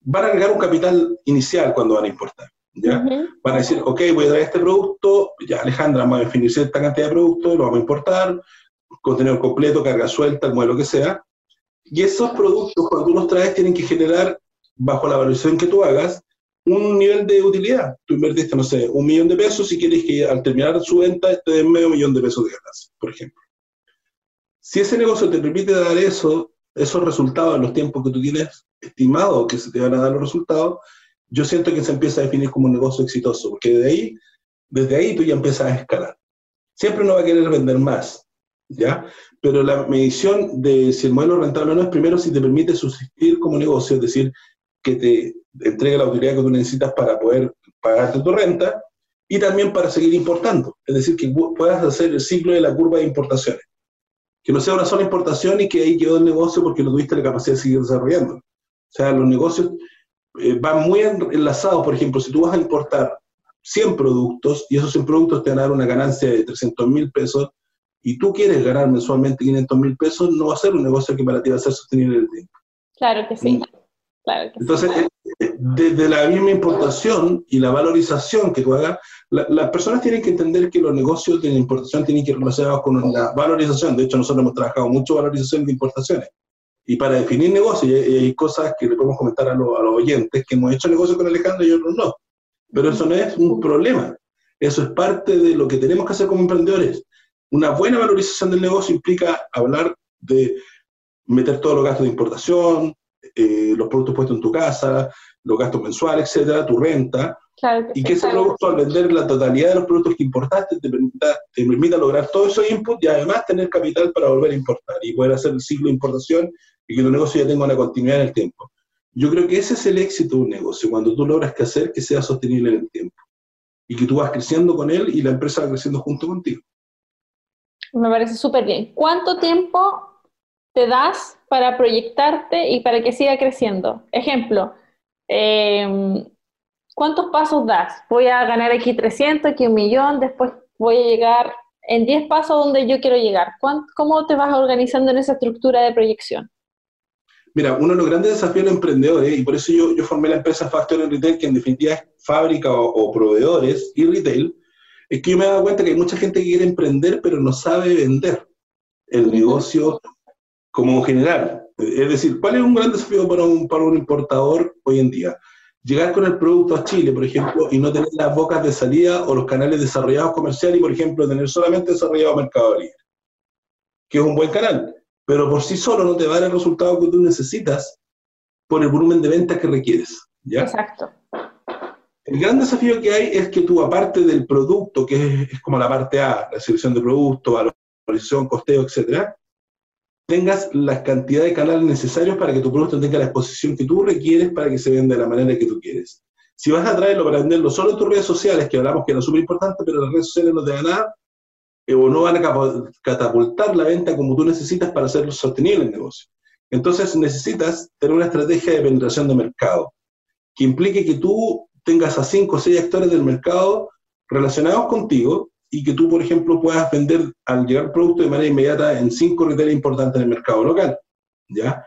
van a agregar un capital inicial cuando van a importar. ¿ya? Van a decir, ok, voy a dar este producto, ya Alejandra, vamos a definir cierta cantidad de productos, lo vamos a importar, contenido completo, carga suelta, el modelo que sea. Y esos productos, cuando tú los traes, tienen que generar, bajo la valoración que tú hagas, un nivel de utilidad. Tú invertiste, no sé, un millón de pesos y quieres que al terminar su venta te den medio millón de pesos de ganancia, por ejemplo. Si ese negocio te permite dar eso, esos resultados los tiempos que tú tienes estimado que se te van a dar los resultados, yo siento que se empieza a definir como un negocio exitoso, porque de ahí, desde ahí tú ya empiezas a escalar. Siempre no va a querer vender más, ¿ya? Pero la medición de si el modelo rentable o no es primero si te permite subsistir como negocio, es decir, que te entregue la utilidad que tú necesitas para poder pagarte tu renta y también para seguir importando, es decir, que puedas hacer el ciclo de la curva de importaciones. Que no sea una sola importación y que ahí quedó el negocio porque no tuviste la capacidad de seguir desarrollando. O sea, los negocios eh, van muy enlazados, por ejemplo, si tú vas a importar 100 productos y esos 100 productos te van a dar una ganancia de 300 mil pesos y tú quieres ganar mensualmente 500 mil pesos, no va a ser un negocio que para ti va a ser sostenible en el tiempo. Claro que sí. Claro que Entonces, eh, eh, desde la misma importación y la valorización que tú hagas, las personas tienen que entender que los negocios de importación tienen que ir relacionados con la valorización. De hecho, nosotros hemos trabajado mucho valorización de importaciones. Y para definir negocios, hay, cosas que le podemos comentar a, los oyentes, que hemos hecho negocio con Alejandro y otros no. Pero eso no es un problema. Eso es parte de lo que tenemos que hacer como emprendedores. Una buena valorización del negocio implica hablar de meter todos los gastos de importación, eh, los productos puestos en tu casa, los gastos mensuales, etcétera, tu renta, y que ese producto al vender la totalidad de los productos que importaste te permita, te permita lograr todo esos inputs y además tener capital para volver a importar y poder hacer el ciclo de importación y que tu negocio ya tenga una continuidad en el tiempo. Yo creo que ese es el éxito de un negocio, cuando tú logras que hacer que sea sostenible en el tiempo y que tú vas creciendo con él y la empresa va creciendo junto contigo. Me parece súper bien. ¿Cuánto tiempo te das para proyectarte y para que siga creciendo? Ejemplo, eh, ¿cuántos pasos das? Voy a ganar aquí 300, aquí un millón, después voy a llegar en 10 pasos donde yo quiero llegar. ¿Cómo te vas organizando en esa estructura de proyección? Mira, uno de los grandes desafíos de los emprendedores, y por eso yo, yo formé la empresa Factory Retail, que en definitiva es fábrica o, proveedores y retail, es que yo me he dado cuenta que hay mucha gente que quiere emprender, pero no sabe vender el negocio como general. Es decir, ¿cuál es un gran desafío para un, para un importador hoy en día? Llegar con el producto a Chile, por ejemplo, y no tener las bocas de salida o los canales desarrollados comerciales y, por ejemplo, tener solamente desarrollado Mercado Libre, que es un buen canal pero por sí solo no te va a dar el resultado que tú necesitas por el volumen de ventas que requieres. ¿ya? Exacto. El gran desafío que hay es que tú, aparte del producto, que es, como la parte A, la selección de productos, valorización, costeo, etcétera, tengas la cantidad de canales necesarios para que tu producto tenga la exposición que tú requieres para que se venda de la manera que tú quieres. Si vas a traerlo para venderlo solo en tus redes sociales, que hablamos que era súper importante, pero las redes sociales no te dan nada, eh, o no van a catapultar la venta como tú necesitas para hacerlo sostenible el negocio. Entonces necesitas tener una estrategia de penetración de mercado, que implique que tú tengas a cinco o seis actores del mercado relacionados contigo y que tú, por ejemplo, puedas vender al llegar el producto de manera inmediata en cinco retail importantes en el mercado local. ¿ya?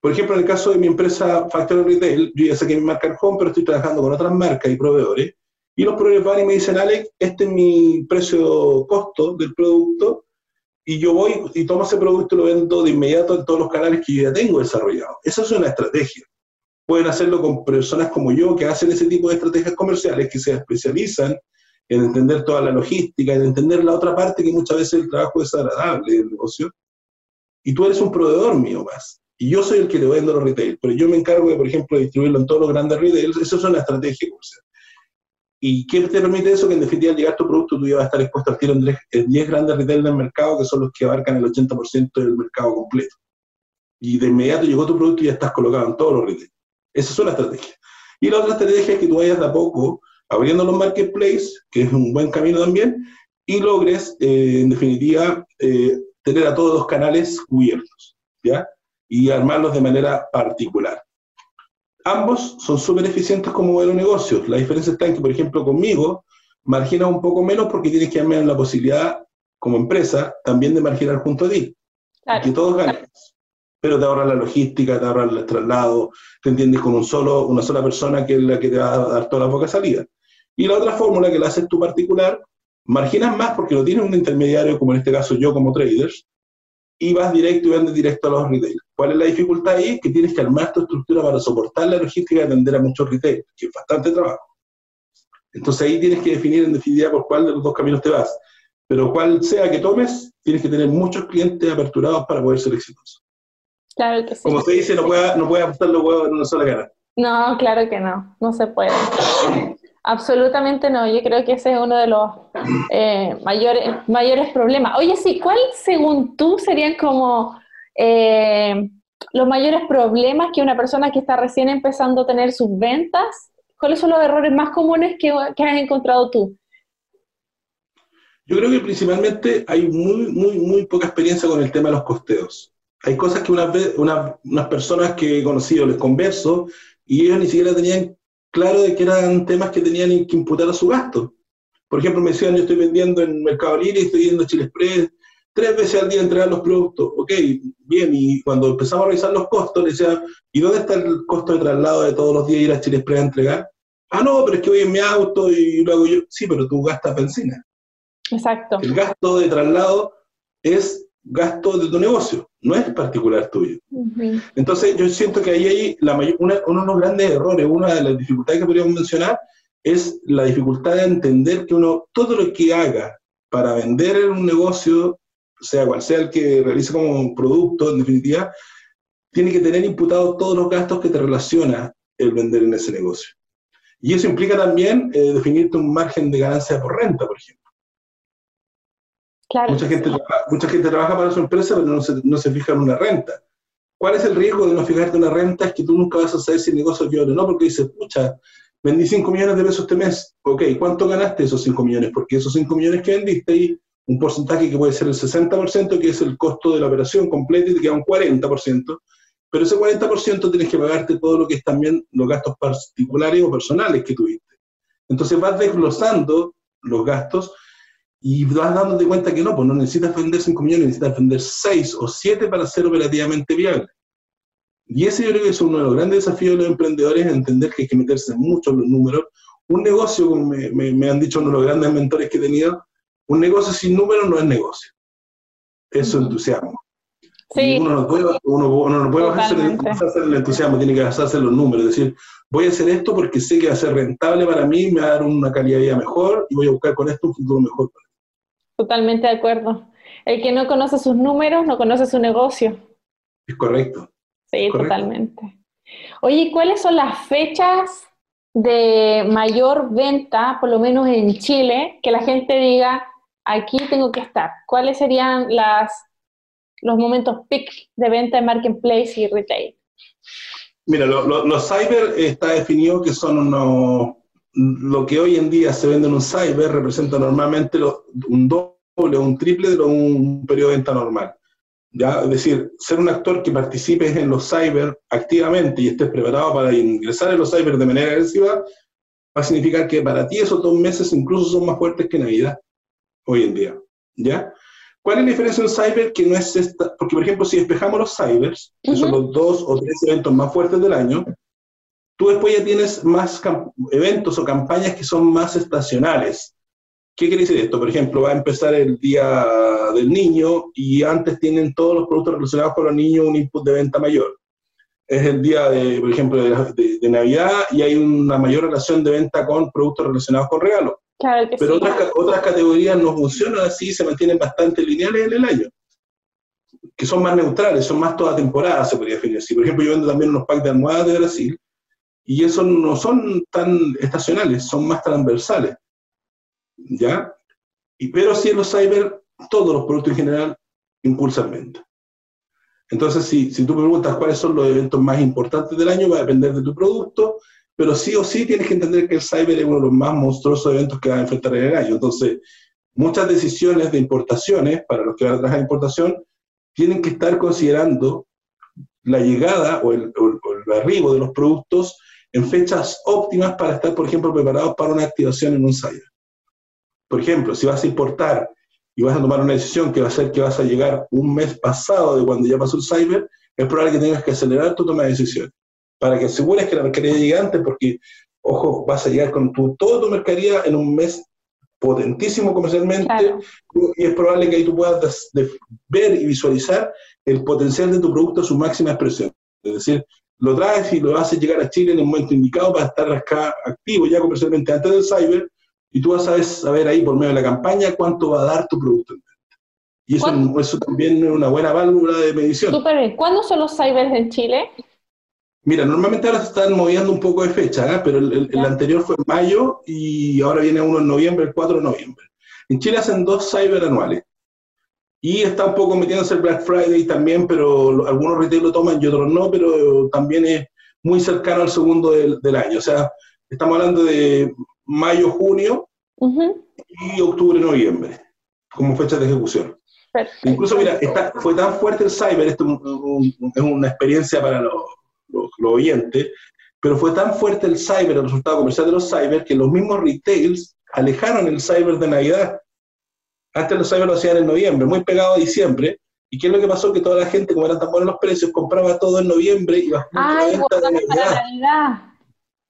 Por ejemplo, en el caso de mi empresa Factory Retail, yo ya saqué mi marca home, pero estoy trabajando con otras marcas y proveedores. Y los proveedores van y me dicen, Alex, este es mi precio costo del producto, y yo voy y tomo ese producto y lo vendo de inmediato en todos los canales que yo ya tengo desarrollados. Eso es una estrategia. Pueden hacerlo con personas como yo que hacen ese tipo de estrategias comerciales, que se especializan en entender toda la logística, en entender la otra parte que muchas veces el trabajo es agradable del negocio. Y tú eres un proveedor mío más. Y yo soy el que le vendo los retail, pero yo me encargo de, por ejemplo, distribuirlo en todos los grandes retail. Eso es una estrategia. ¿Y qué te permite eso? Que en definitiva al llegar tu producto tú ya vas a estar expuesto al tiro en 10 grandes retail del mercado, que son los que abarcan el 80% del mercado completo. Y de inmediato llegó tu producto y ya estás colocado en todos los retail. Esa es una estrategia. Y la otra estrategia es que tú vayas de a poco abriendo los marketplaces, que es un buen camino también, y logres, eh, en definitiva, eh, tener a todos los canales cubiertos, ¿ya? Y armarlos de manera particular. Ambos son súper eficientes como modelo de negocio. La diferencia está en que, por ejemplo, conmigo, margina un poco menos porque tienes que darme la posibilidad, como empresa, también de marginar junto a ti. Claro. Que todos ganen. Pero te ahorra la logística, te ahorra el traslado, te entiendes con un solo, una sola persona que es la que te va a dar toda la boca salida. Y la otra fórmula que la haces tú particular, marginas más porque no tienes un intermediario, como en este caso yo como traders, y vas directo y vendes directo a los retail. ¿Cuál es la dificultad ahí? Que tienes que armar tu estructura para soportar la logística y atender a muchos retail, que es bastante trabajo. Entonces ahí tienes que definir en definitiva por cuál de los dos caminos te vas. Pero cual sea que tomes, tienes que tener muchos clientes aperturados para poder ser exitoso. Claro que sí. Como se dice, no puedes no puede apostar los huevos en una sola cara. No, claro que no, no se puede. [LAUGHS] Absolutamente no, yo creo que ese es uno de los eh, mayores, mayores problemas. Oye, sí, ¿cuál según tú serían como eh, los mayores problemas que una persona que está recién empezando a tener sus ventas? ¿Cuáles son los errores más comunes que, has encontrado tú? Yo creo que principalmente hay muy, muy, muy poca experiencia con el tema de los costeos. Hay cosas que unas, una, unas personas que he conocido les converso y ellos ni siquiera tenían claro de que eran temas que tenían que imputar a su gasto. Por ejemplo, me decían, yo estoy vendiendo en Mercado Libre y estoy yendo a Chile Express tres veces al día a entregar los productos. Ok, bien, y cuando empezamos a revisar los costos, le decía, ¿y dónde está el costo de traslado de todos los días ir a Chile Express a entregar? Ah, no, pero es que voy en mi auto y lo hago yo. Sí, pero tú gastas benzina. Exacto. El gasto de traslado es gasto de tu negocio, no es particular tuyo. Entonces yo siento que ahí hay la uno de los grandes errores, una de las dificultades que podríamos mencionar es la dificultad de entender que uno, todo lo que haga para vender en un negocio, sea cual sea el que realice como un producto, en definitiva, tiene que tener imputados todos los gastos que te relaciona el vender en ese negocio. Y eso implica también eh, definirte un margen de ganancia por renta, por ejemplo. Mucha, gente, mucha gente trabaja para su empresa, pero no se, no se fija en una renta. ¿Cuál es el riesgo de no fijarte en una renta? Es que tú nunca vas a saber si el negocio o no, porque dices, pucha, vendí 5 millones de pesos este mes. Ok, ¿cuánto ganaste esos 5 millones? Porque esos 5 millones que vendiste hay un porcentaje que puede ser el 60%, que es el costo de la operación completa, y te queda un 40%. Pero ese 40% tienes que pagarte todo lo que es también los gastos particulares o personales que tuviste. Entonces vas desglosando los gastos y vas dándote cuenta que no, pues no necesitas vender 5 millones, necesitas vender 6 o 7 para ser operativamente viable. Y ese yo creo que es uno de los grandes desafíos de los emprendedores, entender que hay que meterse mucho en los números. Un negocio, como me, han dicho uno de los grandes mentores que he tenido, un negocio sin números no es negocio. Eso es entusiasmo. Sí. Uno no puede, uno, no puede basarse en el entusiasmo, tiene que basarse en los números. Es decir, voy a hacer esto porque sé que va a ser rentable para mí, me va a dar una calidad de vida mejor y voy a buscar con esto un futuro mejor para mí. Totalmente de acuerdo. El que no conoce sus números no conoce su negocio. Es correcto. Sí, totalmente. Oye, ¿cuáles son las fechas de mayor venta, por lo menos en Chile, que la gente diga, aquí tengo que estar? ¿Cuáles serían las, los momentos peak de venta en marketplace y retail? Mira, los cyber está definido que son unos, lo que hoy en día se vende en un cyber representa normalmente un doble o un triple de un periodo de venta normal. ¿ya? Es decir, ser un actor que participe en los cyber activamente y estés preparado para ingresar en los cyber de manera agresiva, va a significar que para ti esos dos meses incluso son más fuertes que Navidad hoy en día. ¿Ya? ¿Cuál es la diferencia en cyber que no es esta? Porque, por ejemplo, si despejamos los cybers, que son los dos o tres eventos más fuertes del año, tú después ya tienes más eventos o campañas que son más estacionales. ¿Qué quiere decir esto? Por ejemplo, va a empezar el día del niño y antes tienen todos los productos relacionados con los niños un input de venta mayor. Es el día, de, por ejemplo, de, Navidad y hay una mayor relación de venta con productos relacionados con regalos. Pero otras, otras categorías no funcionan así, se mantienen bastante lineales en el año, que son más neutrales, son más toda temporada, se podría definir así. Por ejemplo, yo vendo también unos packs de almohadas de Brasil, y esos no son tan estacionales, son más transversales. ¿Ya? Y, pero si en los cyber, todos los productos en general impulsan venta. Entonces, si, si tú preguntas cuáles son los eventos más importantes del año, va a depender de tu producto, pero sí o sí tienes que entender que el cyber es uno de los más monstruosos eventos que vas a enfrentar en el año. Entonces, muchas decisiones de importaciones, para los que van a trabajar importación, tienen que estar considerando la llegada o el, arribo de los productos en fechas óptimas para estar, por ejemplo, preparados para una activación en un cyber. Por ejemplo, si vas a importar y vas a tomar una decisión que va a ser que vas a llegar un mes pasado de cuando ya pasó el cyber, es probable que tengas que acelerar tu toma de decisiones para que asegures que la mercadería llegue antes, porque, ojo, vas a llegar con tu, toda tu mercadería en un mes potentísimo comercialmente y es probable que ahí tú puedas ver y visualizar el potencial de tu producto a su máxima expresión. Es decir, lo traes y lo haces llegar a Chile en el momento indicado para estar acá activo ya comercialmente antes del cyber y tú vas a saber ahí por medio de la campaña cuánto va a dar tu producto. Y eso, eso también es una buena válvula de medición. Súper bien. ¿Cuándo son los cybers en Chile? Mira, normalmente ahora se están moviendo un poco de fecha, ¿eh? pero el, anterior fue en mayo y ahora viene uno en noviembre, el 4 de noviembre. En Chile hacen dos cyber anuales. Y está un poco metiéndose el Black Friday también, pero algunos retail lo toman y otros no, pero también es muy cercano al segundo del, año. O sea, estamos hablando de mayo, junio y octubre, noviembre, como fecha de ejecución. Incluso, mira, fue tan fuerte el cyber, esto es una experiencia para los los, oyentes, pero fue tan fuerte el cyber, el resultado comercial de los cyber, que los mismos retails alejaron el cyber de Navidad. Antes los cyber lo hacían en noviembre, muy pegado a diciembre. ¿Y qué es lo que pasó? Que toda la gente, como eran tan buenos los precios, compraba todo en noviembre y la venta de Navidad.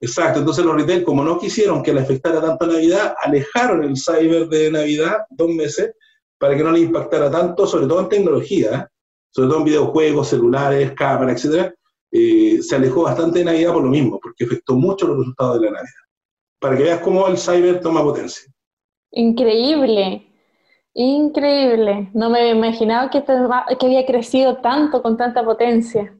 Exacto, entonces los retail, como no quisieron que le afectara tanto Navidad, alejaron el cyber de Navidad dos meses para que no le impactara tanto, sobre todo en tecnología, sobre todo en videojuegos, celulares, cámaras, etcétera, eh, se alejó bastante de Navidad por lo mismo, porque afectó mucho los resultados de la Navidad. Para que veas cómo el cyber toma potencia. Increíble, increíble. No me había imaginado que, que había crecido tanto con tanta potencia.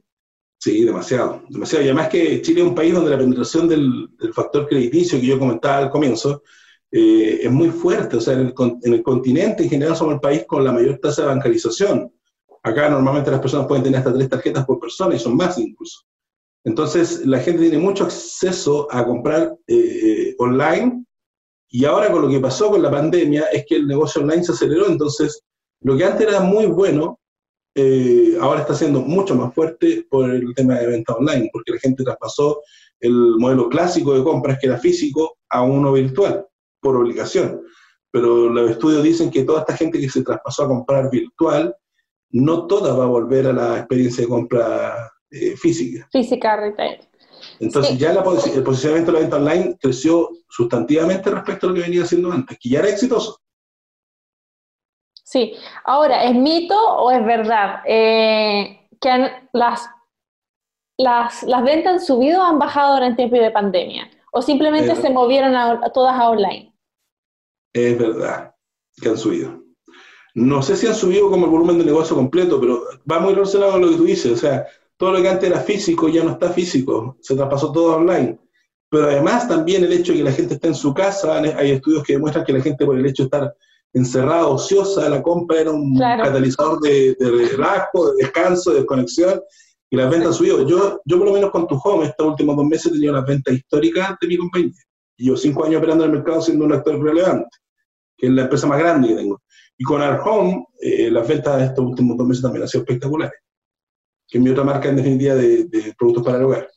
Sí, demasiado, demasiado. Y además que Chile es un país donde la penetración del, factor crediticio que yo comentaba al comienzo eh, es muy fuerte. O sea, en el, en el, continente en general somos el país con la mayor tasa de bancarización. Acá normalmente las personas pueden tener hasta tres tarjetas por persona y son más incluso. Entonces la gente tiene mucho acceso a comprar eh, eh, online y ahora con lo que pasó con la pandemia es que el negocio online se aceleró. Entonces lo que antes era muy bueno, eh, ahora está siendo mucho más fuerte por el tema de venta online, porque la gente traspasó el modelo clásico de compras que era físico a uno virtual, por obligación. Pero los estudios dicen que toda esta gente que se traspasó a comprar virtual no toda va a volver a la experiencia de compra eh, física. Física, retail. Entonces ya el posicionamiento de la venta online creció sustantivamente respecto a lo que venía haciendo antes, que ya era exitoso. Sí, ahora, ¿es mito o es verdad eh, que las, las, las, ventas han subido o han bajado durante el tiempo de pandemia? ¿O simplemente se movieron a, todas a online? Es verdad que han subido no sé si han subido como el volumen de negocio completo, pero va muy relacionado con lo que tú dices. O sea, todo lo que antes era físico ya no está físico, se traspasó todo online. Pero además también el hecho de que la gente está en su casa, hay estudios que demuestran que la gente por el hecho de estar encerrada, ociosa, la compra era un catalizador de, relajo, de descanso, de desconexión, y las ventas subió. Yo, yo por lo menos con tu home, estos últimos dos meses he tenido las ventas históricas de mi compañía. Y yo cinco años operando en el mercado siendo un actor relevante, que es la empresa más grande que tengo. Y con Our Home, eh, las ventas de estos últimos dos meses también han sido espectaculares, que es mi otra marca en definitiva de, de productos para el hogar.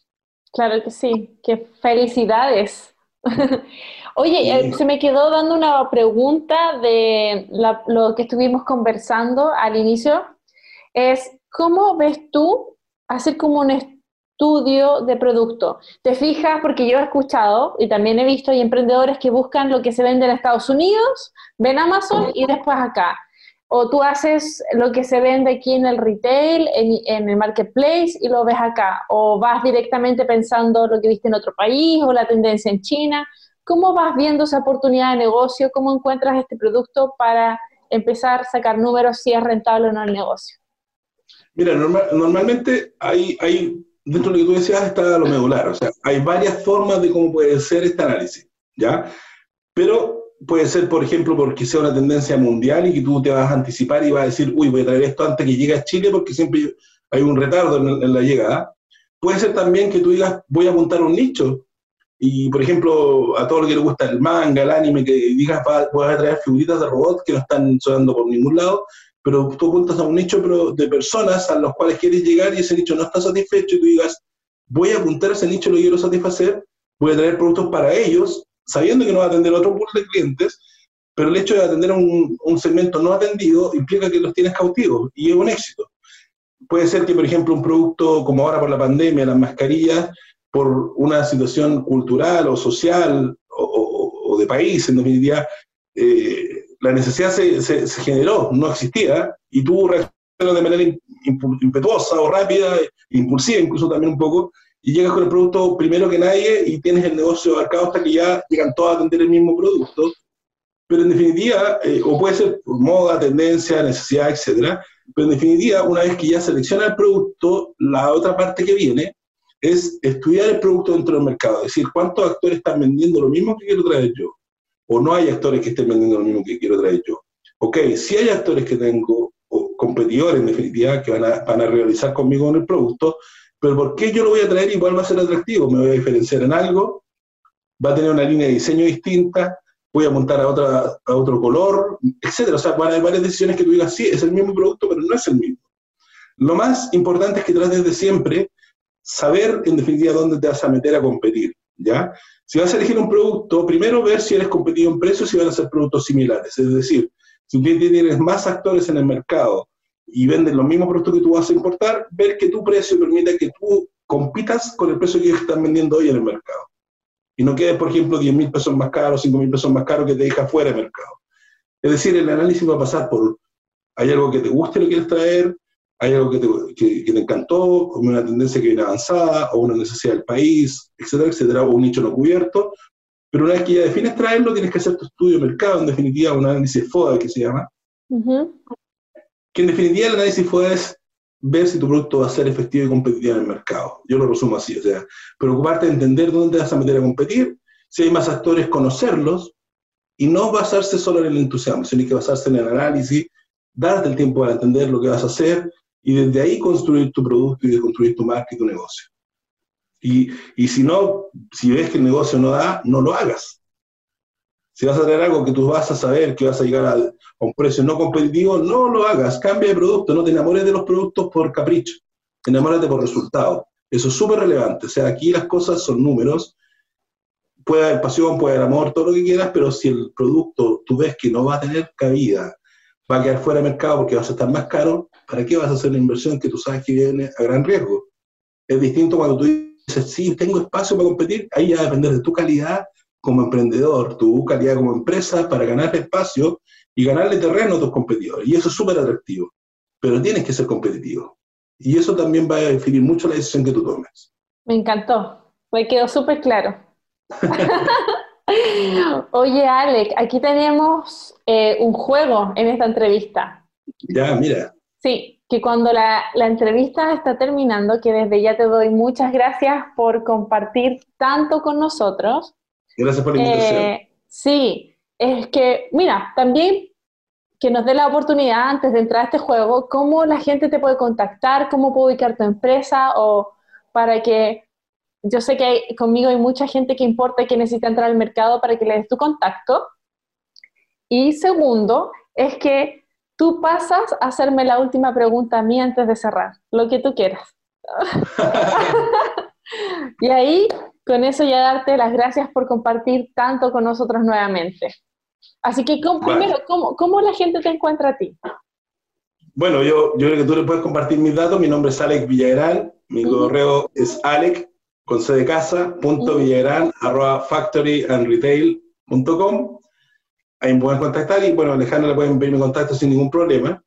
Claro que sí, qué felicidades. [LAUGHS] Oye, eh, se me quedó dando una pregunta de lo que estuvimos conversando al inicio. Es, ¿cómo ves tú hacer como un estudio de producto? ¿Te fijas? Porque yo he escuchado y también he visto hay emprendedores que buscan lo que se vende en Estados Unidos, ven Amazon y después acá. O tú haces lo que se vende aquí en el retail, en, en, el marketplace y lo ves acá. O vas directamente pensando lo que viste en otro país o la tendencia en China. ¿Cómo vas viendo esa oportunidad de negocio? ¿Cómo encuentras este producto para empezar a sacar números si es rentable o no el negocio? Mira, normalmente hay, hay, dentro de lo que tú decías está lo medular, o sea, hay varias formas de cómo puede ser este análisis, ¿ya? Pero puede ser, por ejemplo, porque sea una tendencia mundial y que tú te vas a anticipar y vas a decir, uy, voy a traer esto antes que llegue a Chile porque siempre hay un retardo en, la llegada. Puede ser también que tú digas, voy a montar un nicho y, por ejemplo, a todo lo que le gusta el manga, el anime, que digas, vas a traer figuritas de robots que no están sonando por ningún lado, pero tú apuntas a un nicho de personas a los cuales quieres llegar y ese nicho no está satisfecho y tú digas, voy a apuntar a ese nicho, lo quiero satisfacer, voy a traer productos para ellos, sabiendo que no va a atender otro pool de clientes, pero el hecho de atender a un, un segmento no atendido implica que los tienes cautivos y es un éxito. Puede ser que, por ejemplo, un producto como ahora por la pandemia, las mascarillas, por una situación cultural o social o, de país, en definitiva, eh, la necesidad se, se, generó, no existía, y tú reaccionas de manera impetuosa o rápida, impulsiva incluso también un poco, y llegas con el producto primero que nadie y tienes el negocio abarcado hasta que ya llegan todos a atender el mismo producto. Pero en definitiva, eh, o puede ser por moda, tendencia, necesidad, etcétera, pero en definitiva, una vez que ya selecciona el producto, la otra parte que viene es estudiar el producto dentro del mercado, es decir, cuántos actores están vendiendo lo mismo que quiero traer yo, o no hay actores que estén vendiendo lo mismo que quiero traer yo. Ok, si hay actores que tengo, o competidores en definitiva, que van a, realizar conmigo en el producto, pero ¿por qué yo lo voy a traer igual va a ser atractivo? Me voy a diferenciar en algo, va a tener una línea de diseño distinta, voy a montar a, otra, a otro color, etcétera. O sea, van a haber varias decisiones que tú digas, sí, es el mismo producto, pero no es el mismo. Lo más importante es que trates de siempre saber en definitiva dónde te vas a meter a competir, ¿ya? Si vas a elegir un producto, primero ver si eres competido en precios y van a ser productos similares. Es decir, si tienes más actores en el mercado y venden los mismos productos que tú vas a importar, ver que tu precio permite que tú compitas con el precio que están vendiendo hoy en el mercado. Y no quedes, por ejemplo, 10 mil pesos más caro, 5 mil pesos más caro que te deja fuera del mercado. Es decir, el análisis va a pasar por, hay algo que te guste, lo quieres traer, hay algo que te, te encantó, una tendencia que viene avanzada, o una necesidad del país, etcétera, etcétera, o un nicho no cubierto. Pero una vez que ya defines traerlo, tienes que hacer tu estudio de mercado, en definitiva, un análisis FODA que se llama. Que en definitiva el análisis FODA es ver si tu producto va a ser efectivo y competitivo en el mercado. Yo lo resumo así, o sea, preocuparte de entender dónde te vas a meter a competir, si hay más actores, conocerlos, y no basarse solo en el entusiasmo, sino que basarse en el análisis, darte el tiempo para entender lo que vas a hacer, y desde ahí construir tu producto y construir tu marca y tu negocio. Y, y si no, si ves que el negocio no da, no lo hagas. Si vas a traer algo que tú vas a saber que vas a llegar a, un precio no competitivo, no lo hagas, cambia de producto, no te enamores de los productos por capricho, enamórate por resultado. Eso es súper relevante. O sea, aquí las cosas son números. Puede haber pasión, puede haber amor, todo lo que quieras, pero si el producto tú ves que no va a tener cabida, va a quedar fuera de mercado porque vas a estar más caro, ¿para qué vas a hacer la inversión que tú sabes que viene a gran riesgo? Es distinto cuando tú dices, sí, tengo espacio para competir, ahí ya va a depender de tu calidad como emprendedor, tu calidad como empresa para ganar espacio y ganarle terreno a tus competidores. Y eso es súper atractivo, pero tienes que ser competitivo. Y eso también va a definir mucho la decisión que tú tomes. Me encantó, me quedó súper claro. [LAUGHS] Oye, Alex, aquí tenemos eh, un juego en esta entrevista. Ya, mira. Sí, que cuando la, entrevista está terminando, que desde ya te doy muchas gracias por compartir tanto con nosotros. Gracias por la invitación. Eh, sí, es que, mira, también que nos dé la oportunidad antes de entrar a este juego, cómo la gente te puede contactar, cómo puedo ubicar tu empresa o para que yo sé que conmigo hay mucha gente que importa y que necesita entrar al mercado para que le des tu contacto. Y segundo, es que tú pasas a hacerme la última pregunta a mí antes de cerrar, lo que tú quieras. [LAUGHS] y ahí, con eso ya darte las gracias por compartir tanto con nosotros nuevamente. Así que, primero, ¿cómo, la gente te encuentra a ti? Bueno, yo, yo creo que tú le puedes compartir mis datos. Mi nombre es Alex Villarreal. Mi correo es alex, con c de casa, punto arroba factoryandretail.com. Ahí me pueden contactar y, bueno, Alejandra le pueden pedir mi contacto sin ningún problema.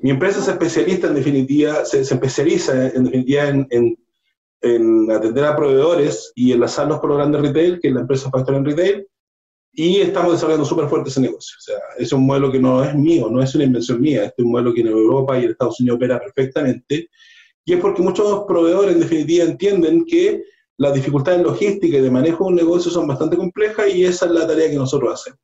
Mi empresa se especializa en definitiva, se, especializa en definitiva en, en, atender a proveedores y enlazarlos con los grandes retail, que es la empresa Factory and Retail y estamos desarrollando súper fuerte ese negocio. O sea, es un modelo que no es mío, no es una invención mía, este es un modelo que en Europa y en Estados Unidos opera perfectamente. Y es porque muchos proveedores, en definitiva, entienden que las dificultades logísticas y de manejo de un negocio son bastante complejas y esa es la tarea que nosotros hacemos.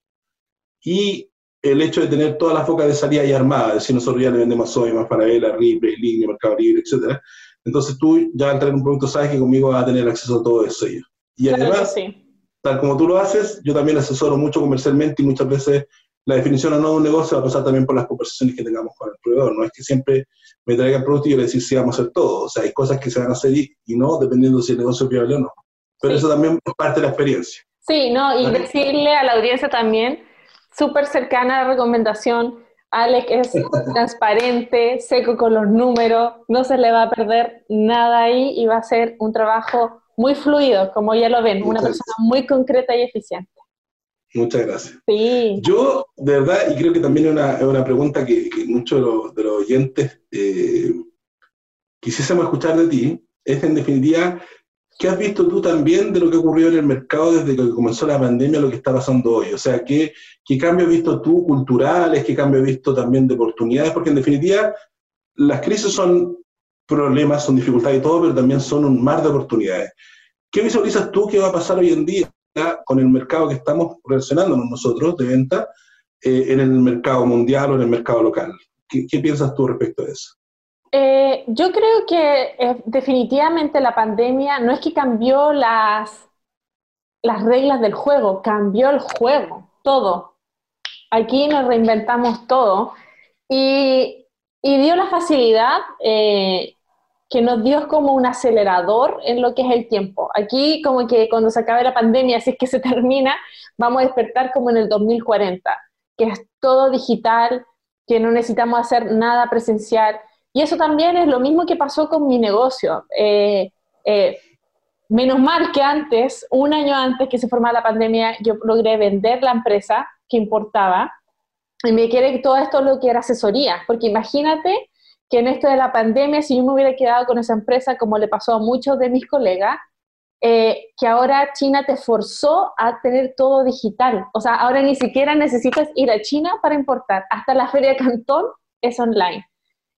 Y el hecho de tener todas las focas de salida ya armadas, es decir, nosotros ya le vendemos soy, más para Ripley, Línea, Mercado Libre, etc. Entonces tú ya al tener un producto sabes que conmigo vas a tener acceso a todo eso. Y además, tal como tú lo haces, yo también asesoro mucho comercialmente y muchas veces la definición o no de un negocio va a pasar también por las conversaciones que tengamos con el proveedor. No es que siempre me traiga el producto y yo le decir si vamos a hacer todo. O sea, hay cosas que se van a hacer y, no, dependiendo si el negocio es viable o no. Pero eso también es parte de la experiencia. Sí, no, y decirle a la audiencia también, súper cercana a la recomendación, Alex es [LAUGHS] transparente, seco con los números, no se le va a perder nada ahí y va a ser un trabajo muy fluido, como ya lo ven, una persona muy concreta y eficiente. Muchas gracias. Sí. Yo, de verdad, y creo que también es una, una pregunta que, muchos de los, oyentes eh, quisiésemos escuchar de ti, es en definitiva, ¿qué has visto tú también de lo que ha ocurrido en el mercado desde que comenzó la pandemia, lo que está pasando hoy? O sea, ¿qué, qué cambios has visto tú culturales, qué cambios has visto también de oportunidades? Porque en definitiva, las crisis son problemas, son dificultades y todo, pero también son un mar de oportunidades. ¿Qué visualizas tú que va a pasar hoy en día con el mercado que estamos relacionándonos nosotros de venta eh, en el mercado mundial o en el mercado local? ¿Qué, piensas tú respecto a eso? Eh, yo creo que eh, definitivamente la pandemia no es que cambió las, las reglas del juego, cambió el juego, todo. Aquí nos reinventamos todo y, y dio la facilidad que nos dio como un acelerador en lo que es el tiempo. Aquí como que cuando se acabe la pandemia, si es que se termina, vamos a despertar como en el 2040, que es todo digital, que no necesitamos hacer nada presencial. Y eso también es lo mismo que pasó con mi negocio. Eh, eh, menos mal que antes, un año antes que se formara la pandemia, yo logré vender la empresa que importaba y me quiere todo esto lo que era asesoría, porque imagínate que en esto de la pandemia, si yo me hubiera quedado con esa empresa, como le pasó a muchos de mis colegas, eh, que ahora China te forzó a tener todo digital. O sea, ahora ni siquiera necesitas ir a China para importar. Hasta la feria Cantón es online.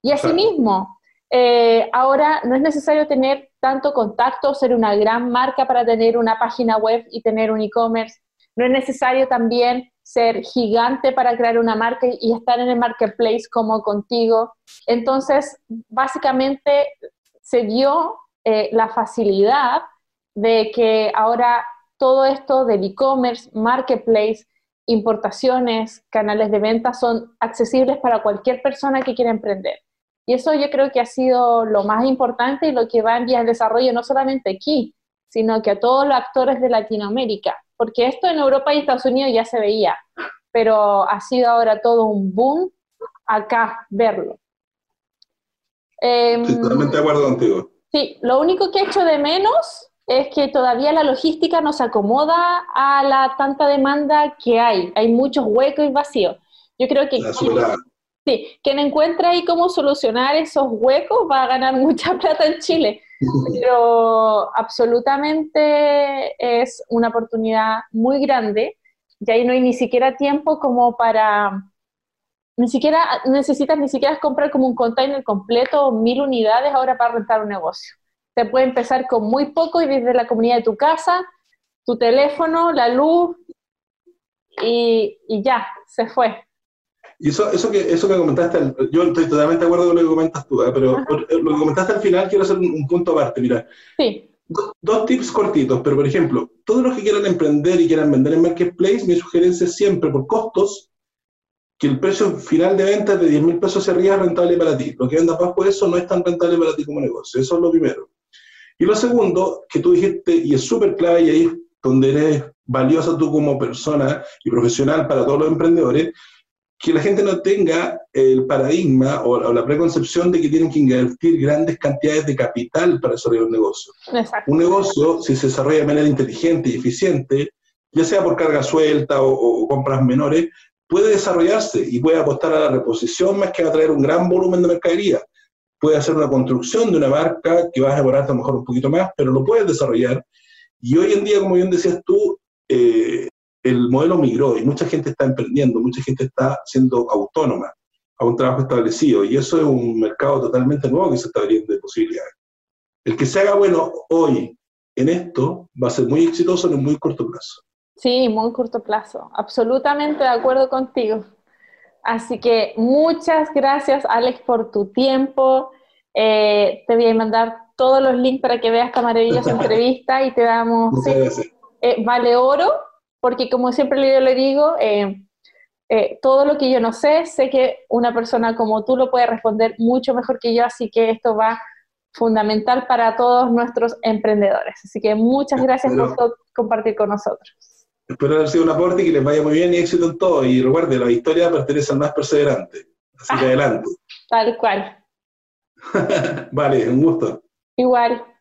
Y asimismo, eh, ahora no es necesario tener tanto contacto, ser una gran marca para tener una página web y tener un e-commerce. No es necesario también ser gigante para crear una marca y estar en el marketplace como contigo. Entonces, básicamente se dio eh, la facilidad de que ahora todo esto del e-commerce, marketplace, importaciones, canales de venta son accesibles para cualquier persona que quiera emprender. Y eso yo creo que ha sido lo más importante y lo que va en vías de desarrollo no solamente aquí, sino que a todos los actores de Latinoamérica porque esto en Europa y Estados Unidos ya se veía, pero ha sido ahora todo un boom acá verlo. Em, totalmente de acuerdo contigo. Sí, lo único que he hecho de menos es que todavía la logística no se acomoda a la tanta demanda que hay. Hay muchos huecos y vacíos. Yo creo que sí, quien encuentra ahí cómo solucionar esos huecos va a ganar [LAUGHS] mucha plata en Chile pero absolutamente es una oportunidad muy grande y ahí no hay ni siquiera tiempo como para, ni siquiera necesitas ni siquiera comprar como un container completo o mil unidades ahora para rentar un negocio. Se puede empezar con muy poco y desde la comunidad de tu casa, tu teléfono, la luz y, y ya, se fue. Y eso, eso, que, eso que comentaste, yo estoy totalmente de acuerdo con lo que comentas tú, ¿eh? pero lo que comentaste al final quiero hacer un, punto aparte. Mira, sí. dos tips cortitos, pero por ejemplo, todos los que quieran emprender y quieran vender en Marketplace, mi sugerencia es siempre por costos, que el precio final de venta de 10 mil pesos hacia arriba es rentable para ti. Lo que vendas bajo eso no es tan rentable para ti como negocio. Eso es lo primero. Y lo segundo, que tú dijiste, y es súper clave, y ahí es donde eres valiosa tú como persona y profesional para todos los emprendedores, que la gente no tenga el paradigma o, la preconcepción de que tienen que invertir grandes cantidades de capital para desarrollar un negocio. Un negocio, si se desarrolla de manera inteligente y eficiente, ya sea por carga suelta o, compras menores, puede desarrollarse y puede apostar a la reposición más que a traer un gran volumen de mercadería. Puede hacer una construcción de una marca que va a demorar a lo mejor un poquito más, pero lo puedes desarrollar. Y hoy en día, como bien decías tú, eh, el modelo migró y mucha gente está emprendiendo, mucha gente está siendo autónoma a un trabajo establecido y eso es un mercado totalmente nuevo que se está abriendo de posibilidades. El que se haga bueno hoy en esto va a ser muy exitoso en un muy corto plazo. Sí, muy corto plazo. Absolutamente de acuerdo contigo. Así que muchas gracias, Alex, por tu tiempo. Eh, te voy a mandar todos los links para que veas esta maravillosa [LAUGHS] entrevista y te damos eh, vale oro porque como siempre yo le digo, eh, eh, todo lo que yo no sé, sé que una persona como tú lo puede responder mucho mejor que yo, así que esto va fundamental para todos nuestros emprendedores. Así que muchas gracias por compartir con nosotros. Espero haber sido un aporte y que les vaya muy bien y éxito en todo. Y recuerde, la victoria pertenece al más perseverante. Así que [LAUGHS] adelante. Tal cual. [LAUGHS] vale, un gusto. Igual.